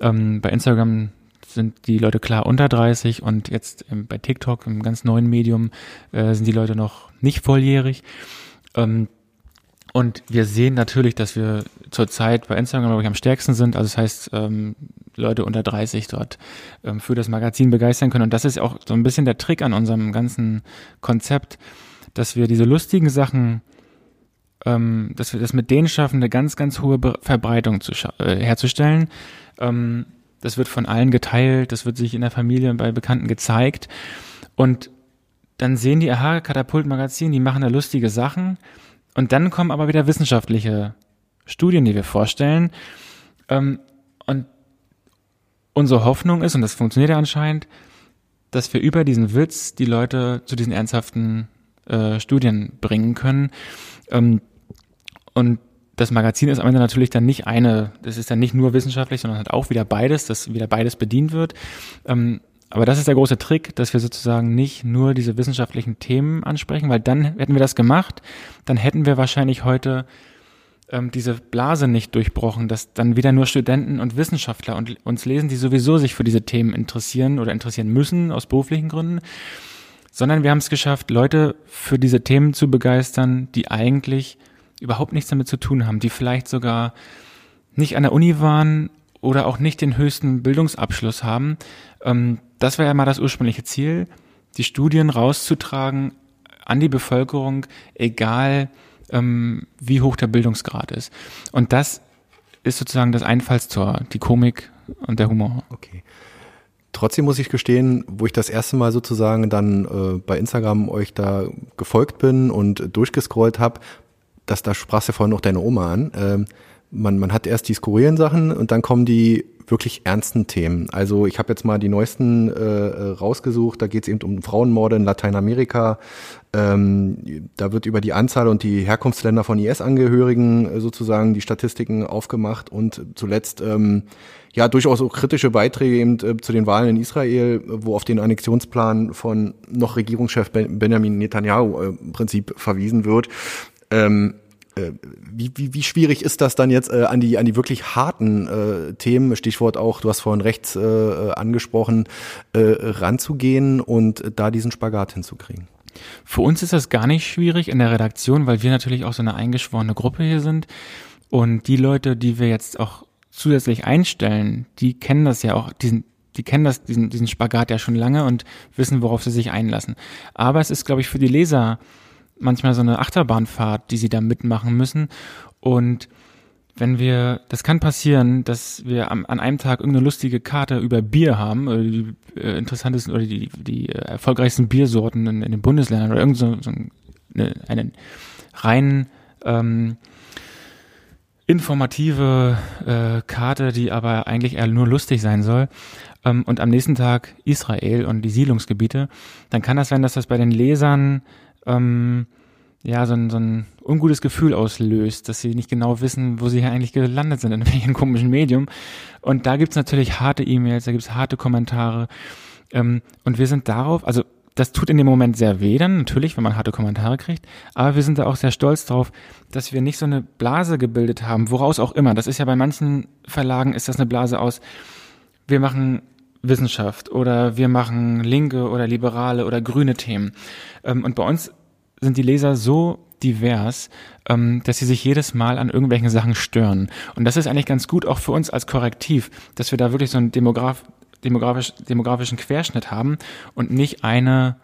Ähm, bei Instagram sind die Leute klar unter 30 und jetzt bei TikTok, im ganz neuen Medium, äh, sind die Leute noch nicht volljährig. Und wir sehen natürlich, dass wir zurzeit bei Instagram, glaube ich, am stärksten sind. Also das heißt, ähm, Leute unter 30 dort ähm, für das Magazin begeistern können. Und das ist auch so ein bisschen der Trick an unserem ganzen Konzept, dass wir diese lustigen Sachen, ähm, dass wir das mit denen schaffen, eine ganz, ganz hohe Be Verbreitung zu äh, herzustellen. Ähm, das wird von allen geteilt, das wird sich in der Familie und bei Bekannten gezeigt. Und dann sehen die Aha Katapult Magazin, die machen da lustige Sachen und dann kommen aber wieder wissenschaftliche Studien, die wir vorstellen. Ähm, und unsere Hoffnung ist, und das funktioniert ja anscheinend, dass wir über diesen Witz die Leute zu diesen ernsthaften äh, Studien bringen können. Ähm, und das Magazin ist am Ende natürlich dann nicht eine, das ist dann nicht nur wissenschaftlich, sondern hat auch wieder beides, dass wieder beides bedient wird. Ähm, aber das ist der große Trick, dass wir sozusagen nicht nur diese wissenschaftlichen Themen ansprechen, weil dann hätten wir das gemacht, dann hätten wir wahrscheinlich heute ähm, diese Blase nicht durchbrochen, dass dann wieder nur Studenten und Wissenschaftler und, uns lesen, die sowieso sich für diese Themen interessieren oder interessieren müssen aus beruflichen Gründen, sondern wir haben es geschafft, Leute für diese Themen zu begeistern, die eigentlich überhaupt nichts damit zu tun haben, die vielleicht sogar nicht an der Uni waren oder auch nicht den höchsten Bildungsabschluss haben. Ähm, das war ja mal das ursprüngliche Ziel, die Studien rauszutragen an die Bevölkerung, egal ähm, wie hoch der Bildungsgrad ist. Und das ist sozusagen das Einfallstor, die Komik und der Humor. Okay. Trotzdem muss ich gestehen, wo ich das erste Mal sozusagen dann äh, bei Instagram euch da gefolgt bin und durchgescrollt habe, dass da sprachst ja vorhin noch deine Oma an. Ähm, man, man hat erst die skurrilen Sachen und dann kommen die wirklich ernsten Themen. Also ich habe jetzt mal die neuesten äh, äh rausgesucht. Da geht es eben um Frauenmorde in Lateinamerika. Ähm, da wird über die Anzahl und die Herkunftsländer von IS-Angehörigen äh, sozusagen die Statistiken aufgemacht und zuletzt ähm, ja durchaus auch kritische Beiträge eben äh, zu den Wahlen in Israel, wo auf den Annexionsplan von noch Regierungschef Benjamin Netanyahu äh, im Prinzip verwiesen wird. Ähm, äh, wie, wie, wie schwierig ist das dann jetzt äh, an die an die wirklich harten äh, Themen, Stichwort auch, du hast vorhin rechts äh, angesprochen, äh, ranzugehen und da diesen Spagat hinzukriegen? Für uns ist das gar nicht schwierig in der Redaktion, weil wir natürlich auch so eine eingeschworene Gruppe hier sind und die Leute, die wir jetzt auch zusätzlich einstellen, die kennen das ja auch, diesen die kennen das, diesen, diesen Spagat ja schon lange und wissen, worauf sie sich einlassen. Aber es ist, glaube ich, für die Leser manchmal so eine Achterbahnfahrt, die sie da mitmachen müssen. Und wenn wir, das kann passieren, dass wir am, an einem Tag irgendeine lustige Karte über Bier haben, oder die äh, interessantesten oder die, die äh, erfolgreichsten Biersorten in, in, den Bundesländern oder irgend so, so eine, eine rein ähm, informative äh, Karte, die aber eigentlich eher nur lustig sein soll. Ähm, und am nächsten Tag Israel und die Siedlungsgebiete, dann kann das sein, dass das bei den Lesern ähm, ja, so ein, so ein ungutes Gefühl auslöst, dass sie nicht genau wissen, wo sie hier eigentlich gelandet sind, in welchem komischen Medium. Und da gibt's natürlich harte E-Mails, da gibt's harte Kommentare. Ähm, und wir sind darauf, also das tut in dem Moment sehr weh dann, natürlich, wenn man harte Kommentare kriegt, aber wir sind da auch sehr stolz drauf, dass wir nicht so eine Blase gebildet haben, woraus auch immer. Das ist ja bei manchen Verlagen ist das eine Blase aus, wir machen Wissenschaft oder wir machen linke oder liberale oder grüne Themen. Ähm, und bei uns sind die Leser so divers, ähm, dass sie sich jedes Mal an irgendwelchen Sachen stören. Und das ist eigentlich ganz gut auch für uns als Korrektiv, dass wir da wirklich so einen Demograf, demografisch, demografischen Querschnitt haben und nicht eine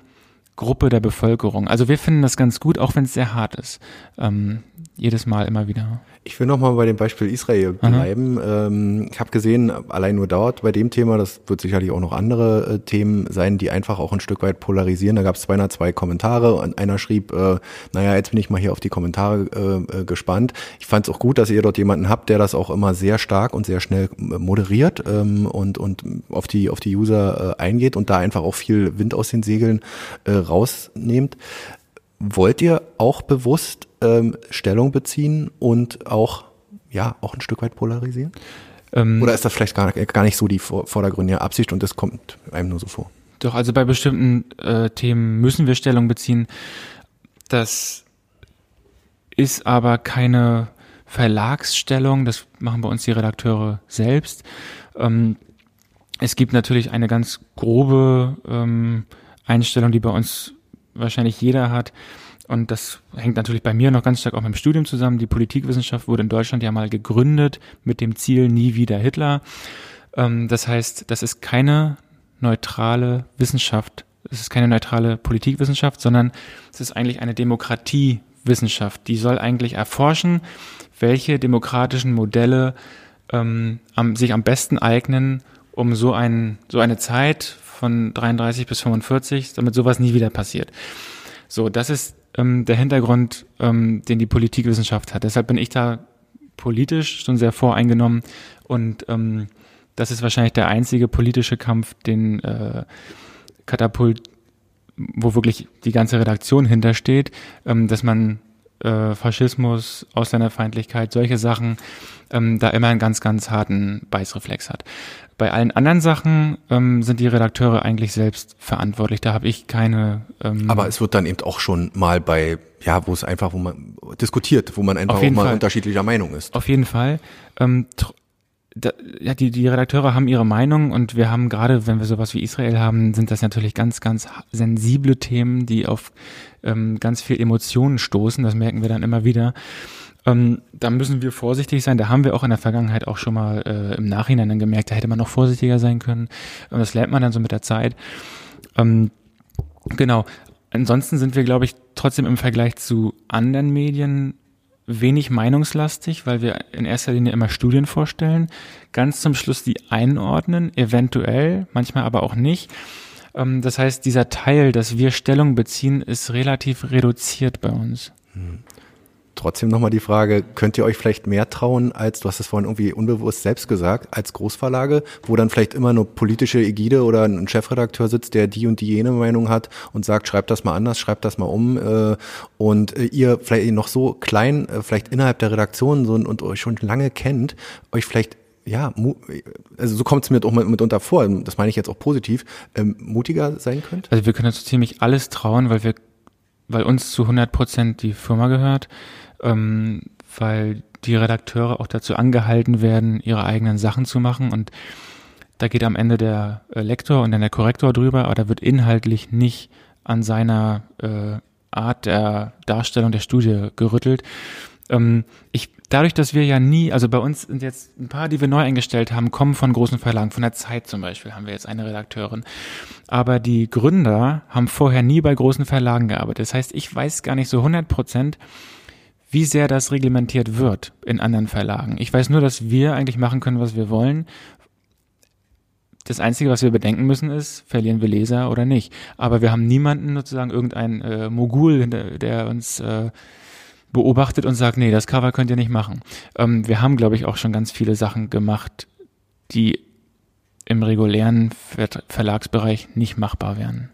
Gruppe der Bevölkerung. Also wir finden das ganz gut, auch wenn es sehr hart ist. Ähm, jedes Mal immer wieder. Ich will nochmal bei dem Beispiel Israel bleiben. Ähm, ich habe gesehen, allein nur dort bei dem Thema, das wird sicherlich auch noch andere äh, Themen sein, die einfach auch ein Stück weit polarisieren. Da gab es 202 Kommentare und einer schrieb, äh, naja, jetzt bin ich mal hier auf die Kommentare äh, äh gespannt. Ich fand es auch gut, dass ihr dort jemanden habt, der das auch immer sehr stark und sehr schnell äh, moderiert ähm, und, und auf die, auf die User äh, eingeht und da einfach auch viel Wind aus den Segeln rausnehmt. Wollt ihr auch bewusst ähm, Stellung beziehen und auch, ja, auch ein Stück weit polarisieren? Ähm, Oder ist das vielleicht gar, gar nicht so die vordergründige Absicht und das kommt einem nur so vor? Doch, also bei bestimmten äh, Themen müssen wir Stellung beziehen. Das ist aber keine Verlagsstellung, das machen bei uns die Redakteure selbst. Ähm, es gibt natürlich eine ganz grobe ähm, Einstellung, die bei uns wahrscheinlich jeder hat. Und das hängt natürlich bei mir noch ganz stark auch mit dem Studium zusammen. Die Politikwissenschaft wurde in Deutschland ja mal gegründet mit dem Ziel nie wieder Hitler. Ähm, das heißt, das ist keine neutrale Wissenschaft. Es ist keine neutrale Politikwissenschaft, sondern es ist eigentlich eine Demokratiewissenschaft. Die soll eigentlich erforschen, welche demokratischen Modelle ähm, am, sich am besten eignen, um so, ein, so eine Zeit von 33 bis 45, damit sowas nie wieder passiert. So, das ist ähm, der Hintergrund, ähm, den die Politikwissenschaft hat. Deshalb bin ich da politisch schon sehr voreingenommen und ähm, das ist wahrscheinlich der einzige politische Kampf, den äh, Katapult, wo wirklich die ganze Redaktion hintersteht, ähm, dass man äh, Faschismus, Ausländerfeindlichkeit, solche Sachen, ähm, da immer einen ganz, ganz harten Beißreflex hat. Bei allen anderen Sachen ähm, sind die Redakteure eigentlich selbst verantwortlich. Da habe ich keine. Ähm Aber es wird dann eben auch schon mal bei, ja, wo es einfach, wo man diskutiert, wo man einfach auch mal Fall. unterschiedlicher Meinung ist. Auf jeden Fall. Ähm, da, ja, die, die Redakteure haben ihre Meinung und wir haben gerade, wenn wir sowas wie Israel haben, sind das natürlich ganz, ganz sensible Themen, die auf ähm, ganz viel Emotionen stoßen. Das merken wir dann immer wieder. Ähm, da müssen wir vorsichtig sein. Da haben wir auch in der Vergangenheit auch schon mal äh, im Nachhinein dann gemerkt, da hätte man noch vorsichtiger sein können. Und das lernt man dann so mit der Zeit. Ähm, genau. Ansonsten sind wir, glaube ich, trotzdem im Vergleich zu anderen Medien wenig meinungslastig, weil wir in erster Linie immer Studien vorstellen, ganz zum Schluss die einordnen, eventuell, manchmal aber auch nicht. Ähm, das heißt, dieser Teil, dass wir Stellung beziehen, ist relativ reduziert bei uns. Hm. Trotzdem nochmal die Frage, könnt ihr euch vielleicht mehr trauen als, du hast es vorhin irgendwie unbewusst selbst gesagt, als Großverlage, wo dann vielleicht immer nur politische Ägide oder ein Chefredakteur sitzt, der die und die jene Meinung hat und sagt, schreibt das mal anders, schreibt das mal um äh, und äh, ihr vielleicht noch so klein, äh, vielleicht innerhalb der Redaktion so, und euch schon lange kennt, euch vielleicht ja, also so kommt es mir auch mitunter vor, das meine ich jetzt auch positiv, ähm, mutiger sein könnt? Also wir können uns ziemlich alles trauen, weil wir, weil uns zu 100 Prozent die Firma gehört ähm, weil die Redakteure auch dazu angehalten werden, ihre eigenen Sachen zu machen und da geht am Ende der äh, Lektor und dann der Korrektor drüber, aber da wird inhaltlich nicht an seiner äh, Art der Darstellung der Studie gerüttelt. Ähm, ich, dadurch, dass wir ja nie, also bei uns sind jetzt ein paar, die wir neu eingestellt haben, kommen von großen Verlagen, von der Zeit zum Beispiel haben wir jetzt eine Redakteurin. Aber die Gründer haben vorher nie bei großen Verlagen gearbeitet. Das heißt, ich weiß gar nicht so 100 Prozent, wie sehr das reglementiert wird in anderen Verlagen. Ich weiß nur, dass wir eigentlich machen können, was wir wollen. Das Einzige, was wir bedenken müssen, ist, verlieren wir Leser oder nicht. Aber wir haben niemanden sozusagen irgendeinen äh, Mogul, der uns äh, beobachtet und sagt, nee, das Cover könnt ihr nicht machen. Ähm, wir haben, glaube ich, auch schon ganz viele Sachen gemacht, die im regulären Ver Verlagsbereich nicht machbar wären.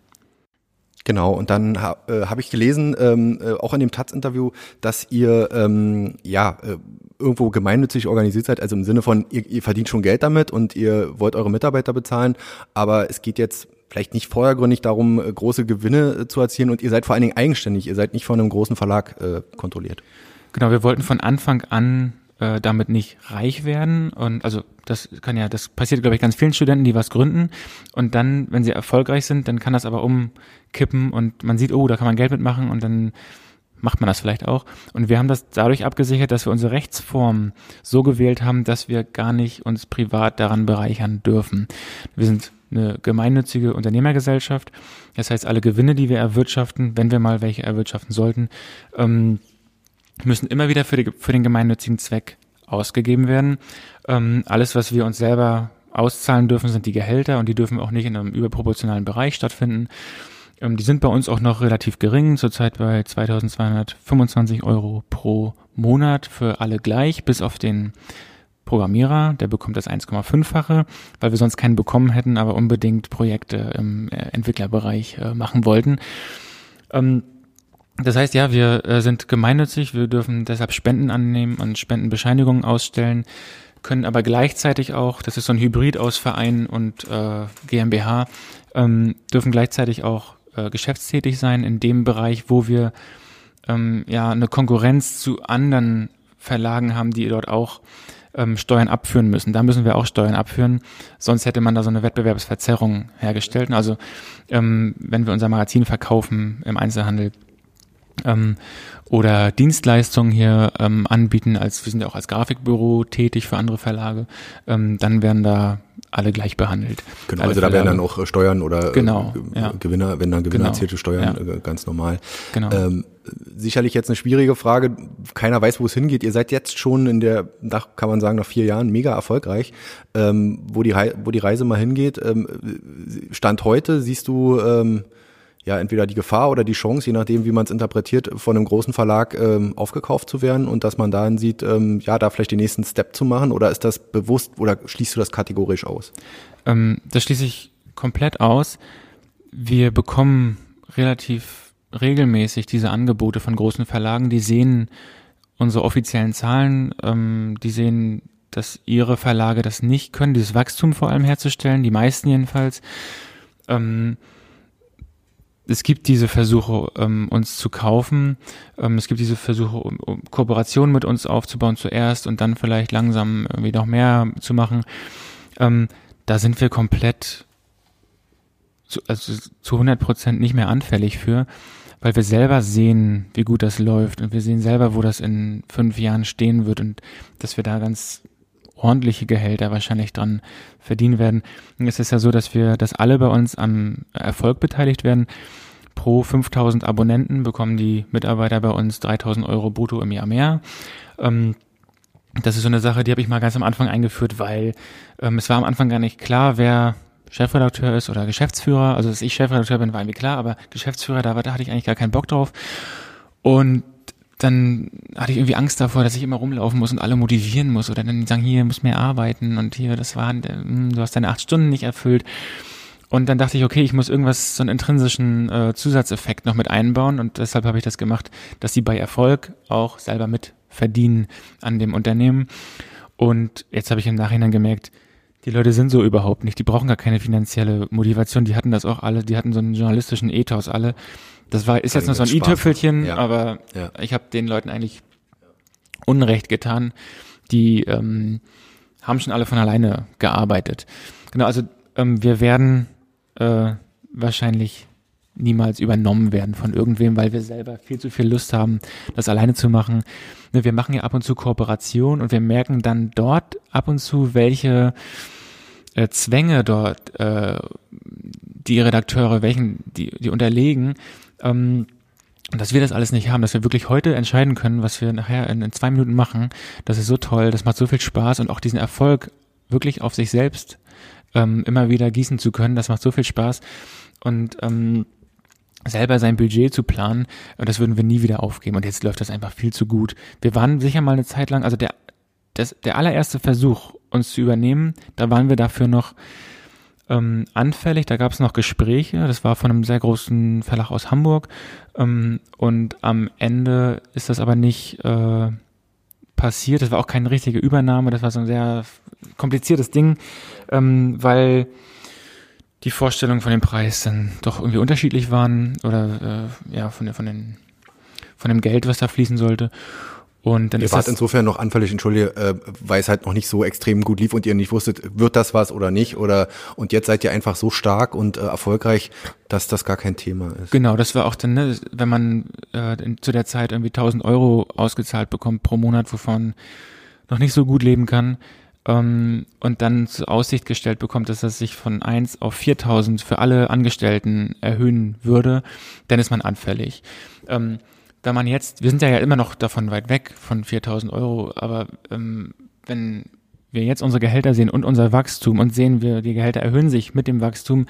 Genau, und dann ha, äh, habe ich gelesen, ähm, äh, auch in dem Taz-Interview, dass ihr ähm, ja äh, irgendwo gemeinnützig organisiert seid, also im Sinne von, ihr, ihr verdient schon Geld damit und ihr wollt eure Mitarbeiter bezahlen, aber es geht jetzt vielleicht nicht vordergründig darum, äh, große Gewinne äh, zu erzielen und ihr seid vor allen Dingen eigenständig, ihr seid nicht von einem großen Verlag äh, kontrolliert. Genau, wir wollten von Anfang an äh, damit nicht reich werden. Und also das kann ja, das passiert, glaube ich, ganz vielen Studenten, die was gründen. Und dann, wenn sie erfolgreich sind, dann kann das aber umkippen und man sieht, oh, da kann man Geld mitmachen und dann macht man das vielleicht auch. Und wir haben das dadurch abgesichert, dass wir unsere Rechtsform so gewählt haben, dass wir gar nicht uns privat daran bereichern dürfen. Wir sind eine gemeinnützige Unternehmergesellschaft. Das heißt, alle Gewinne, die wir erwirtschaften, wenn wir mal welche erwirtschaften sollten, ähm, müssen immer wieder für, die, für den gemeinnützigen Zweck ausgegeben werden. Ähm, alles, was wir uns selber auszahlen dürfen, sind die Gehälter und die dürfen auch nicht in einem überproportionalen Bereich stattfinden. Ähm, die sind bei uns auch noch relativ gering, zurzeit bei 2225 Euro pro Monat für alle gleich, bis auf den Programmierer, der bekommt das 1,5-fache, weil wir sonst keinen bekommen hätten, aber unbedingt Projekte im äh, Entwicklerbereich äh, machen wollten. Ähm, das heißt, ja, wir äh, sind gemeinnützig, wir dürfen deshalb Spenden annehmen und Spendenbescheinigungen ausstellen, können aber gleichzeitig auch, das ist so ein Hybrid aus Verein und äh, GmbH, ähm, dürfen gleichzeitig auch äh, geschäftstätig sein in dem Bereich, wo wir ähm, ja eine Konkurrenz zu anderen Verlagen haben, die dort auch ähm, Steuern abführen müssen. Da müssen wir auch Steuern abführen, sonst hätte man da so eine Wettbewerbsverzerrung hergestellt. Also ähm, wenn wir unser Magazin verkaufen im Einzelhandel, ähm, oder Dienstleistungen hier ähm, anbieten, als wir sind ja auch als Grafikbüro tätig für andere Verlage, ähm, dann werden da alle gleich behandelt. Genau, also da werden dann auch äh, Steuern oder äh, genau, äh, ja. Gewinner, wenn dann Gewinner genau, erzielte Steuern, ja. äh, ganz normal. Genau. Ähm, sicherlich jetzt eine schwierige Frage. Keiner weiß, wo es hingeht. Ihr seid jetzt schon in der, nach, kann man sagen, nach vier Jahren mega erfolgreich. Ähm, wo, die, wo die Reise mal hingeht. Ähm, Stand heute siehst du, ähm, ja entweder die Gefahr oder die Chance, je nachdem, wie man es interpretiert, von einem großen Verlag ähm, aufgekauft zu werden und dass man dann sieht, ähm, ja, da vielleicht den nächsten Step zu machen oder ist das bewusst oder schließt du das kategorisch aus? Ähm, das schließe ich komplett aus. Wir bekommen relativ regelmäßig diese Angebote von großen Verlagen, die sehen unsere offiziellen Zahlen, ähm, die sehen, dass ihre Verlage das nicht können, dieses Wachstum vor allem herzustellen, die meisten jedenfalls. Ähm, es gibt diese Versuche, ähm, uns zu kaufen. Ähm, es gibt diese Versuche, um, um Kooperationen mit uns aufzubauen zuerst und dann vielleicht langsam irgendwie noch mehr zu machen. Ähm, da sind wir komplett zu, also zu 100 Prozent nicht mehr anfällig für, weil wir selber sehen, wie gut das läuft und wir sehen selber, wo das in fünf Jahren stehen wird und dass wir da ganz ordentliche Gehälter wahrscheinlich dran verdienen werden. Es ist ja so, dass wir, dass alle bei uns am Erfolg beteiligt werden. Pro 5000 Abonnenten bekommen die Mitarbeiter bei uns 3000 Euro brutto im Jahr mehr. Ähm, das ist so eine Sache, die habe ich mal ganz am Anfang eingeführt, weil ähm, es war am Anfang gar nicht klar, wer Chefredakteur ist oder Geschäftsführer. Also, dass ich Chefredakteur bin, war irgendwie klar, aber Geschäftsführer, da, da hatte ich eigentlich gar keinen Bock drauf. Und dann hatte ich irgendwie Angst davor, dass ich immer rumlaufen muss und alle motivieren muss oder dann sagen, hier, muss mehr arbeiten und hier, das war, hm, du hast deine acht Stunden nicht erfüllt. Und dann dachte ich, okay, ich muss irgendwas, so einen intrinsischen äh, Zusatzeffekt noch mit einbauen und deshalb habe ich das gemacht, dass sie bei Erfolg auch selber mit verdienen an dem Unternehmen. Und jetzt habe ich im Nachhinein gemerkt, die Leute sind so überhaupt nicht. Die brauchen gar keine finanzielle Motivation. Die hatten das auch alle. Die hatten so einen journalistischen Ethos alle. Das war, ist jetzt noch so ein i-Tüpfelchen, ja. aber ja. ich habe den Leuten eigentlich Unrecht getan. Die ähm, haben schon alle von alleine gearbeitet. Genau, also ähm, wir werden äh, wahrscheinlich niemals übernommen werden von irgendwem, weil wir selber viel zu viel Lust haben, das alleine zu machen. Ne, wir machen ja ab und zu Kooperation und wir merken dann dort ab und zu, welche äh, Zwänge dort äh, die Redakteure, welchen die, die unterlegen, ähm, dass wir das alles nicht haben, dass wir wirklich heute entscheiden können, was wir nachher in, in zwei Minuten machen. Das ist so toll, das macht so viel Spaß und auch diesen Erfolg wirklich auf sich selbst ähm, immer wieder gießen zu können, das macht so viel Spaß. Und ähm, selber sein Budget zu planen, das würden wir nie wieder aufgeben. Und jetzt läuft das einfach viel zu gut. Wir waren sicher mal eine Zeit lang, also der, das, der allererste Versuch, uns zu übernehmen, da waren wir dafür noch ähm, anfällig. Da gab es noch Gespräche. Das war von einem sehr großen Verlag aus Hamburg. Ähm, und am Ende ist das aber nicht äh, passiert. Das war auch keine richtige Übernahme. Das war so ein sehr kompliziertes Ding, ähm, weil die Vorstellungen von dem Preis dann doch irgendwie unterschiedlich waren oder äh, ja von, von, den, von dem Geld, was da fließen sollte. Und dann ihr ist wart insofern noch anfällig, entschuldige, äh, weil es halt noch nicht so extrem gut lief und ihr nicht wusstet, wird das was oder nicht oder und jetzt seid ihr einfach so stark und äh, erfolgreich, dass das gar kein Thema ist. Genau, das war auch dann, ne, wenn man äh, in, zu der Zeit irgendwie 1000 Euro ausgezahlt bekommt pro Monat, wovon noch nicht so gut leben kann ähm, und dann zur Aussicht gestellt bekommt, dass das sich von 1 auf 4000 für alle Angestellten erhöhen würde, dann ist man anfällig. Ähm, da man jetzt, wir sind ja, ja immer noch davon weit weg von 4000 Euro, aber ähm, wenn wir jetzt unsere Gehälter sehen und unser Wachstum und sehen wir, die Gehälter erhöhen sich mit dem Wachstum,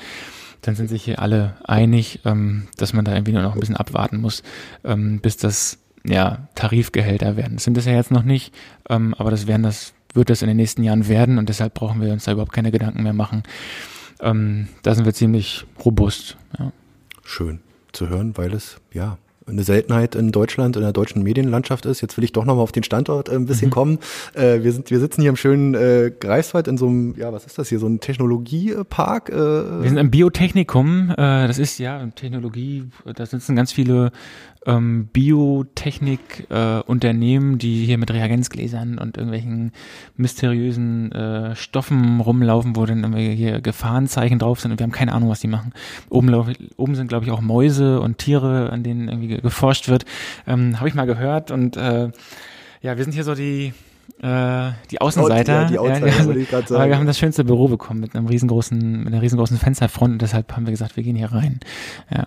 dann sind sich hier alle einig, ähm, dass man da irgendwie nur noch ein bisschen abwarten muss, ähm, bis das ja Tarifgehälter werden. Das sind das ja jetzt noch nicht, ähm, aber das werden das, wird das in den nächsten Jahren werden und deshalb brauchen wir uns da überhaupt keine Gedanken mehr machen. Ähm, da sind wir ziemlich robust. Ja. Schön zu hören, weil es ja eine Seltenheit in Deutschland, in der deutschen Medienlandschaft ist. Jetzt will ich doch nochmal auf den Standort äh, ein bisschen mhm. kommen. Äh, wir sind, wir sitzen hier im schönen äh, Greifswald in so einem, ja, was ist das hier, so ein Technologiepark? Äh, wir sind im Biotechnikum. Äh, das ist ja Technologie. Da sitzen ganz viele ähm, Biotechnik-Unternehmen, äh, die hier mit Reagenzgläsern und irgendwelchen mysteriösen äh, Stoffen rumlaufen, wo dann irgendwie hier Gefahrenzeichen drauf sind und wir haben keine Ahnung, was die machen. Oben, oben sind, glaube ich, auch Mäuse und Tiere, an denen irgendwie geforscht wird. Ähm, Habe ich mal gehört und äh, ja, wir sind hier so die äh, die Außenseiter. Ja, die Outsider, ja, wir, also, aber wir haben das schönste Büro bekommen mit einem riesengroßen, mit einer riesengroßen Fensterfront und deshalb haben wir gesagt, wir gehen hier rein. Ja.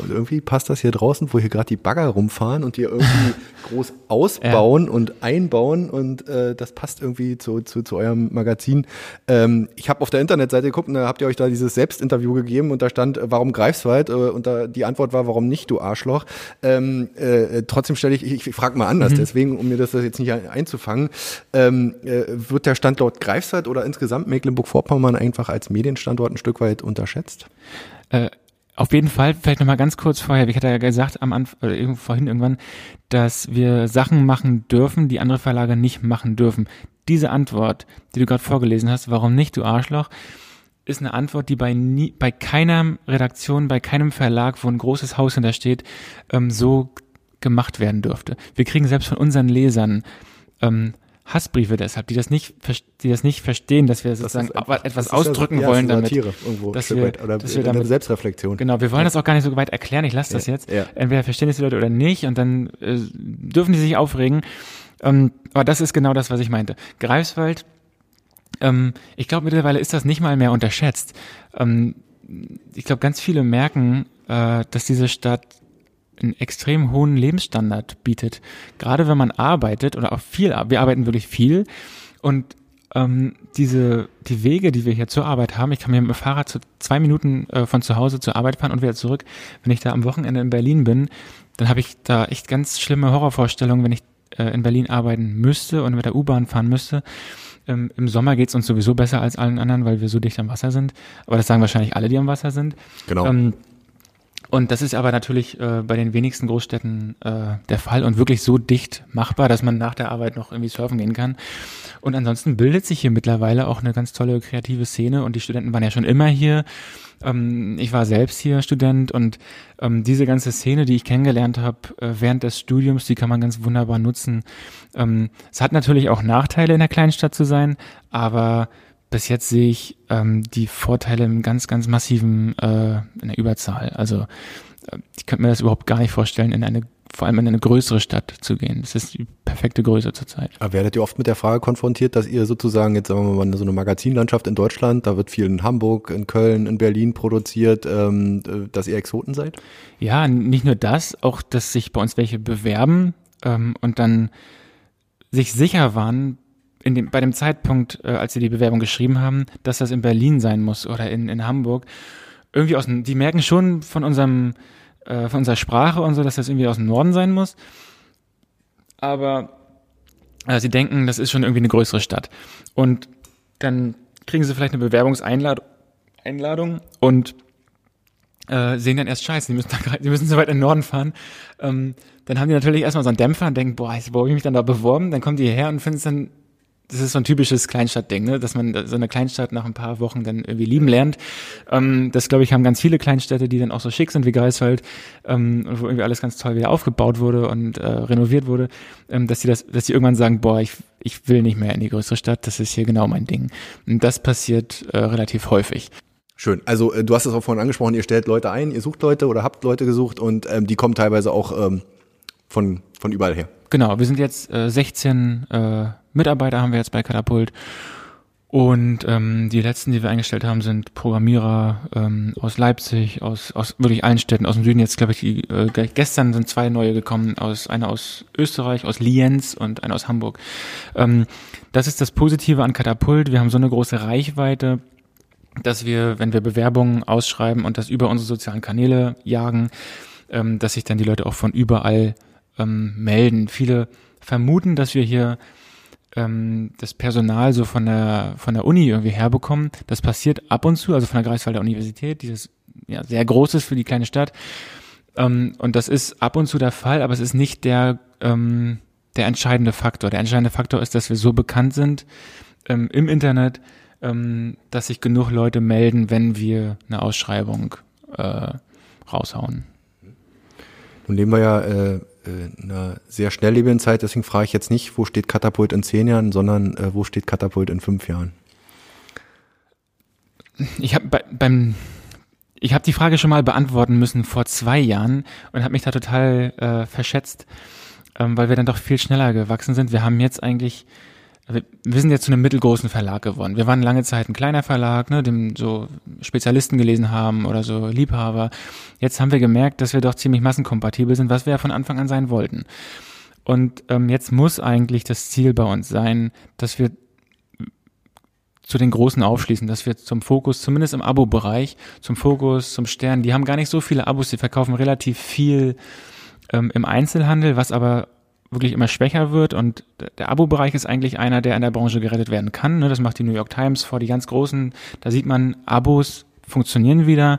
Und irgendwie passt das hier draußen, wo hier gerade die Bagger rumfahren und hier irgendwie groß ausbauen ja. und einbauen und äh, das passt irgendwie zu, zu, zu eurem Magazin. Ähm, ich habe auf der Internetseite geguckt und da habt ihr euch da dieses Selbstinterview gegeben und da stand, äh, warum Greifswald? Äh, und da die Antwort war, warum nicht, du Arschloch. Ähm, äh, trotzdem stelle ich, ich, ich frage mal anders, mhm. deswegen, um mir das jetzt nicht einzufangen, ähm, äh, wird der Standort Greifswald oder insgesamt Mecklenburg-Vorpommern einfach als Medienstandort ein Stück weit unterschätzt? Äh, auf jeden Fall, vielleicht nochmal ganz kurz vorher, ich hatte ja gesagt am Anfang, oder vorhin irgendwann, dass wir Sachen machen dürfen, die andere Verlage nicht machen dürfen. Diese Antwort, die du gerade vorgelesen hast, warum nicht, du Arschloch, ist eine Antwort, die bei nie, bei keiner Redaktion, bei keinem Verlag, wo ein großes Haus hintersteht, ähm, so gemacht werden dürfte. Wir kriegen selbst von unseren Lesern ähm, Hassbriefe deshalb, die das nicht, die das nicht verstehen, dass wir sozusagen das etwas ausdrücken ja, wollen damit. Irgendwo dass wir, oder dass wir damit, Selbstreflexion. Genau, wir wollen ja. das auch gar nicht so weit erklären. Ich lasse das jetzt. Entweder verstehen es die Leute oder nicht und dann äh, dürfen die sich aufregen. Ähm, aber das ist genau das, was ich meinte. Greifswald, ähm, ich glaube mittlerweile ist das nicht mal mehr unterschätzt. Ähm, ich glaube, ganz viele merken, äh, dass diese Stadt einen extrem hohen Lebensstandard bietet. Gerade wenn man arbeitet oder auch viel, wir arbeiten wirklich viel und ähm, diese die Wege, die wir hier zur Arbeit haben, ich kann mir mit dem Fahrrad zu zwei Minuten äh, von zu Hause zur Arbeit fahren und wieder zurück. Wenn ich da am Wochenende in Berlin bin, dann habe ich da echt ganz schlimme Horrorvorstellungen, wenn ich äh, in Berlin arbeiten müsste und mit der U-Bahn fahren müsste. Ähm, Im Sommer geht's uns sowieso besser als allen anderen, weil wir so dicht am Wasser sind. Aber das sagen wahrscheinlich alle, die am Wasser sind. Genau. Ähm, und das ist aber natürlich äh, bei den wenigsten Großstädten äh, der Fall und wirklich so dicht machbar, dass man nach der Arbeit noch irgendwie surfen gehen kann. Und ansonsten bildet sich hier mittlerweile auch eine ganz tolle kreative Szene und die Studenten waren ja schon immer hier. Ähm, ich war selbst hier Student und ähm, diese ganze Szene, die ich kennengelernt habe äh, während des Studiums, die kann man ganz wunderbar nutzen. Ähm, es hat natürlich auch Nachteile, in der Kleinstadt zu sein, aber bis jetzt sehe ich ähm, die Vorteile im ganz, ganz massiven äh, in der Überzahl. Also äh, ich könnte mir das überhaupt gar nicht vorstellen, in eine vor allem in eine größere Stadt zu gehen. Das ist die perfekte Größe zurzeit. Aber werdet ihr oft mit der Frage konfrontiert, dass ihr sozusagen jetzt sagen wir mal so eine Magazinlandschaft in Deutschland, da wird viel in Hamburg, in Köln, in Berlin produziert, ähm, äh, dass ihr Exoten seid? Ja, nicht nur das, auch dass sich bei uns welche bewerben ähm, und dann sich sicher waren, dem, bei dem Zeitpunkt, äh, als sie die Bewerbung geschrieben haben, dass das in Berlin sein muss oder in, in Hamburg. Irgendwie aus die merken schon von unserem, äh, von unserer Sprache und so, dass das irgendwie aus dem Norden sein muss. Aber äh, sie denken, das ist schon irgendwie eine größere Stadt. Und dann kriegen sie vielleicht eine Bewerbungseinladung Einladung und äh, sehen dann erst scheiße, sie müssen, da, sie müssen so weit in den Norden fahren. Ähm, dann haben die natürlich erstmal so einen Dämpfer und denken, boah, wo habe ich mich dann da beworben? Dann kommen die hierher und finden es dann das ist so ein typisches Kleinstadtding, ne? dass man so eine Kleinstadt nach ein paar Wochen dann irgendwie lieben lernt. Ähm, das, glaube ich, haben ganz viele Kleinstädte, die dann auch so schick sind wie Greifswald, ähm, wo irgendwie alles ganz toll wieder aufgebaut wurde und äh, renoviert wurde, ähm, dass sie das, dass sie irgendwann sagen, boah, ich, ich will nicht mehr in die größere Stadt, das ist hier genau mein Ding. Und das passiert äh, relativ häufig. Schön. Also äh, du hast es auch vorhin angesprochen, ihr stellt Leute ein, ihr sucht Leute oder habt Leute gesucht und ähm, die kommen teilweise auch ähm, von, von überall her. Genau, wir sind jetzt äh, 16 äh, Mitarbeiter haben wir jetzt bei Katapult. Und ähm, die letzten, die wir eingestellt haben, sind Programmierer ähm, aus Leipzig, aus, aus wirklich allen Städten, aus dem Süden. Jetzt glaube ich, die, äh, gestern sind zwei neue gekommen, aus einer aus Österreich, aus Lienz und einer aus Hamburg. Ähm, das ist das Positive an Katapult. Wir haben so eine große Reichweite, dass wir, wenn wir Bewerbungen ausschreiben und das über unsere sozialen Kanäle jagen, ähm, dass sich dann die Leute auch von überall ähm, melden. Viele vermuten, dass wir hier ähm, das Personal so von der von der Uni irgendwie herbekommen. Das passiert ab und zu, also von der Greifswalder Universität, dieses ja sehr groß ist für die kleine Stadt. Ähm, und das ist ab und zu der Fall, aber es ist nicht der ähm, der entscheidende Faktor. Der entscheidende Faktor ist, dass wir so bekannt sind ähm, im Internet, ähm, dass sich genug Leute melden, wenn wir eine Ausschreibung äh, raushauen. Nun leben wir ja äh, in einer sehr schnelllebigen Zeit, deswegen frage ich jetzt nicht, wo steht Katapult in zehn Jahren, sondern äh, wo steht Katapult in fünf Jahren? Ich habe bei, beim ich habe die Frage schon mal beantworten müssen vor zwei Jahren und habe mich da total äh, verschätzt, ähm, weil wir dann doch viel schneller gewachsen sind. Wir haben jetzt eigentlich wir sind jetzt zu einem mittelgroßen Verlag geworden. Wir waren lange Zeit ein kleiner Verlag, ne, dem so Spezialisten gelesen haben oder so Liebhaber. Jetzt haben wir gemerkt, dass wir doch ziemlich massenkompatibel sind, was wir ja von Anfang an sein wollten. Und ähm, jetzt muss eigentlich das Ziel bei uns sein, dass wir zu den Großen aufschließen, dass wir zum Fokus, zumindest im Abo-Bereich, zum Fokus, zum Stern, die haben gar nicht so viele Abos, die verkaufen relativ viel ähm, im Einzelhandel, was aber wirklich immer schwächer wird und der Abo-Bereich ist eigentlich einer, der in der Branche gerettet werden kann. Ne? Das macht die New York Times vor die ganz großen. Da sieht man, Abos funktionieren wieder.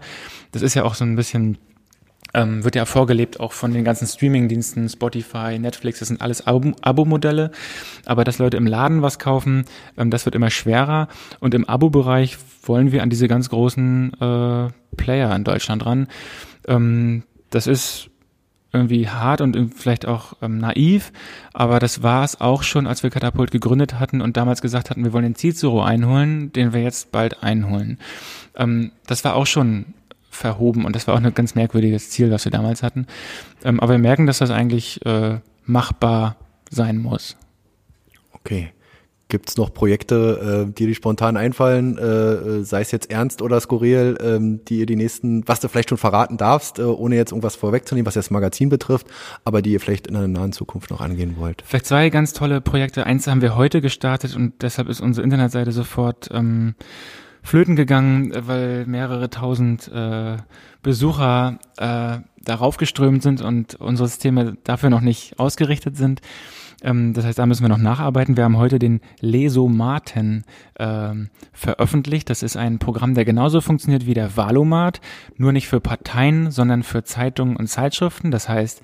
Das ist ja auch so ein bisschen, ähm, wird ja vorgelebt auch von den ganzen Streaming-Diensten, Spotify, Netflix, das sind alles Abo-Modelle. Aber dass Leute im Laden was kaufen, ähm, das wird immer schwerer. Und im Abo-Bereich wollen wir an diese ganz großen äh, Player in Deutschland ran. Ähm, das ist irgendwie hart und vielleicht auch ähm, naiv, aber das war es auch schon, als wir Katapult gegründet hatten und damals gesagt hatten, wir wollen den Cicero einholen, den wir jetzt bald einholen. Ähm, das war auch schon verhoben und das war auch ein ganz merkwürdiges Ziel, was wir damals hatten. Ähm, aber wir merken, dass das eigentlich äh, machbar sein muss. Okay. Gibt es noch Projekte, äh, die dir spontan einfallen, äh, äh, sei es jetzt ernst oder skurril, ähm, die ihr die nächsten, was du vielleicht schon verraten darfst, äh, ohne jetzt irgendwas vorwegzunehmen, was das Magazin betrifft, aber die ihr vielleicht in einer nahen Zukunft noch angehen wollt? Vielleicht zwei ganz tolle Projekte. Eins haben wir heute gestartet und deshalb ist unsere Internetseite sofort ähm, flöten gegangen, weil mehrere tausend äh, Besucher äh, darauf geströmt sind und unsere Systeme dafür noch nicht ausgerichtet sind. Ähm, das heißt, da müssen wir noch nacharbeiten. Wir haben heute den Lesomaten ähm, veröffentlicht. Das ist ein Programm, der genauso funktioniert wie der Valomat, nur nicht für Parteien, sondern für Zeitungen und Zeitschriften. Das heißt,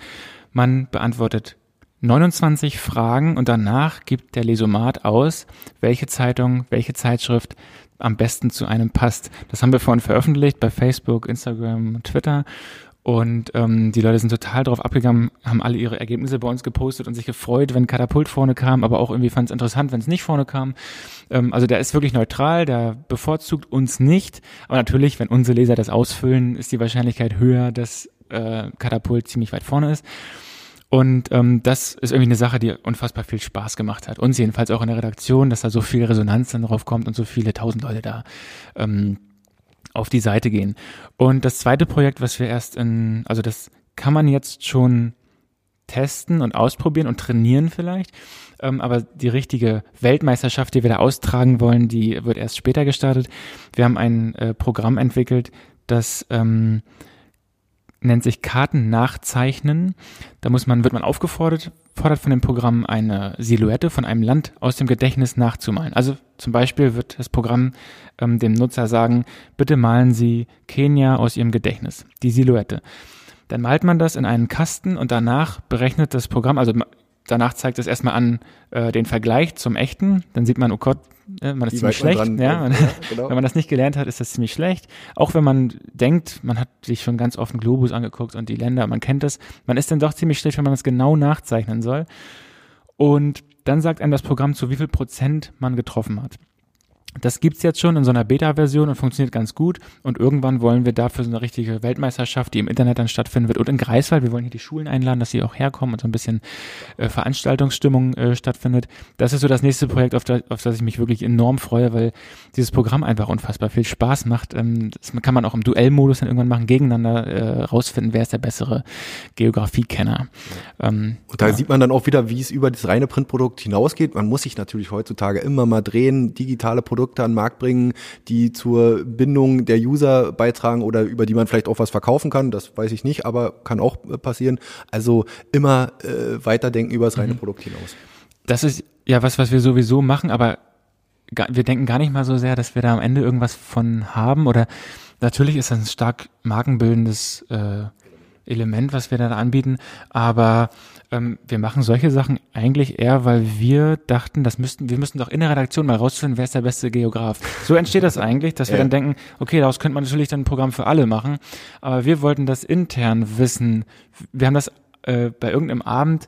man beantwortet 29 Fragen und danach gibt der Lesomat aus, welche Zeitung, welche Zeitschrift am besten zu einem passt. Das haben wir vorhin veröffentlicht bei Facebook, Instagram, Twitter und ähm, die Leute sind total drauf abgegangen, haben alle ihre Ergebnisse bei uns gepostet und sich gefreut, wenn Katapult vorne kam, aber auch irgendwie fand es interessant, wenn es nicht vorne kam. Ähm, also der ist wirklich neutral, der bevorzugt uns nicht. Aber natürlich, wenn unsere Leser das ausfüllen, ist die Wahrscheinlichkeit höher, dass äh, Katapult ziemlich weit vorne ist. Und ähm, das ist irgendwie eine Sache, die unfassbar viel Spaß gemacht hat. Uns jedenfalls auch in der Redaktion, dass da so viel Resonanz dann drauf kommt und so viele tausend Leute da ähm, auf die Seite gehen. Und das zweite Projekt, was wir erst in, also das kann man jetzt schon testen und ausprobieren und trainieren vielleicht. Ähm, aber die richtige Weltmeisterschaft, die wir da austragen wollen, die wird erst später gestartet. Wir haben ein äh, Programm entwickelt, das ähm, nennt sich Karten nachzeichnen. Da muss man, wird man aufgefordert, fordert von dem Programm eine Silhouette von einem Land aus dem Gedächtnis nachzumalen. Also zum Beispiel wird das Programm ähm, dem Nutzer sagen, bitte malen Sie Kenia aus Ihrem Gedächtnis, die Silhouette. Dann malt man das in einen Kasten und danach berechnet das Programm, also danach zeigt es erstmal an äh, den Vergleich zum echten. Dann sieht man, oh Gott, äh, man ist Wie ziemlich schlecht. Dran, ja, ja genau. wenn man das nicht gelernt hat, ist das ziemlich schlecht. Auch wenn man denkt, man hat sich schon ganz oft einen Globus angeguckt und die Länder, man kennt das, man ist dann doch ziemlich schlecht, wenn man das genau nachzeichnen soll. Und dann sagt einem das Programm, zu wie viel Prozent man getroffen hat. Das gibt's jetzt schon in so einer Beta-Version und funktioniert ganz gut. Und irgendwann wollen wir dafür so eine richtige Weltmeisterschaft, die im Internet dann stattfinden wird und in Greifswald. Wir wollen hier die Schulen einladen, dass sie auch herkommen und so ein bisschen äh, Veranstaltungsstimmung äh, stattfindet. Das ist so das nächste Projekt, auf, das, auf das ich mich wirklich enorm freue, weil dieses Programm einfach unfassbar viel Spaß macht. Ähm, das kann man auch im Duellmodus dann irgendwann machen, gegeneinander äh, rausfinden, wer ist der bessere Geografiekenner. Ähm, und da ja. sieht man dann auch wieder, wie es über das reine Printprodukt hinausgeht. Man muss sich natürlich heutzutage immer mal drehen, digitale Produkte Produkte an den Markt bringen, die zur Bindung der User beitragen oder über die man vielleicht auch was verkaufen kann. Das weiß ich nicht, aber kann auch äh, passieren. Also immer äh, weiterdenken über das reine mhm. Produkt hinaus. Das ist ja was, was wir sowieso machen, aber wir denken gar nicht mal so sehr, dass wir da am Ende irgendwas von haben oder natürlich ist das ein stark markenbildendes äh, Element, was wir da anbieten, aber ähm, wir machen solche Sachen eigentlich eher, weil wir dachten, das müssten, wir müssten doch in der Redaktion mal rausfinden, wer ist der beste Geograf. So entsteht das eigentlich, dass wir ja. dann denken, okay, daraus könnte man natürlich dann ein Programm für alle machen, aber wir wollten das intern wissen. Wir haben das äh, bei irgendeinem Abend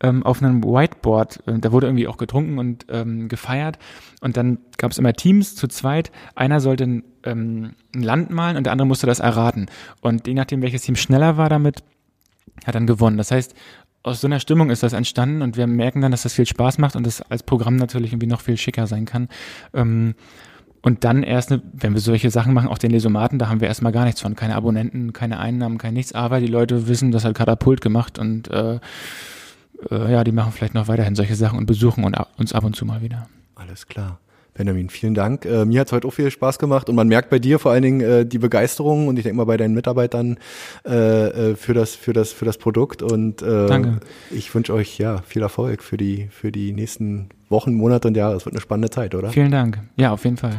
ähm, auf einem Whiteboard, äh, da wurde irgendwie auch getrunken und ähm, gefeiert und dann gab es immer Teams zu zweit. Einer sollte ein, ähm, ein Land malen und der andere musste das erraten. Und je nachdem, welches Team schneller war damit, hat dann gewonnen. Das heißt, aus so einer Stimmung ist das entstanden und wir merken dann, dass das viel Spaß macht und das als Programm natürlich irgendwie noch viel schicker sein kann. Ähm, und dann erst, ne, wenn wir solche Sachen machen, auch den Lesomaten, da haben wir erstmal gar nichts von. Keine Abonnenten, keine Einnahmen, kein nichts. Aber die Leute wissen, das hat Katapult gemacht und äh, äh, ja, die machen vielleicht noch weiterhin solche Sachen und besuchen uns ab und zu mal wieder. Alles klar. Benjamin, vielen Dank. Äh, mir hat es heute auch viel Spaß gemacht und man merkt bei dir vor allen Dingen äh, die Begeisterung und ich denke mal bei deinen Mitarbeitern äh, äh, für das für das für das Produkt und äh, Danke. ich wünsche euch ja viel Erfolg für die für die nächsten Wochen, Monate und Jahre. Es wird eine spannende Zeit, oder? Vielen Dank. Ja, auf jeden Fall.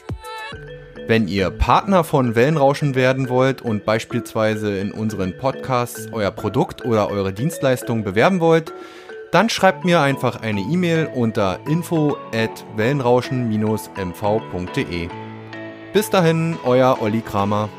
Wenn ihr Partner von Wellenrauschen werden wollt und beispielsweise in unseren Podcasts euer Produkt oder eure Dienstleistung bewerben wollt, dann schreibt mir einfach eine E-Mail unter info at wellenrauschen-mv.de. Bis dahin, euer Olli Kramer.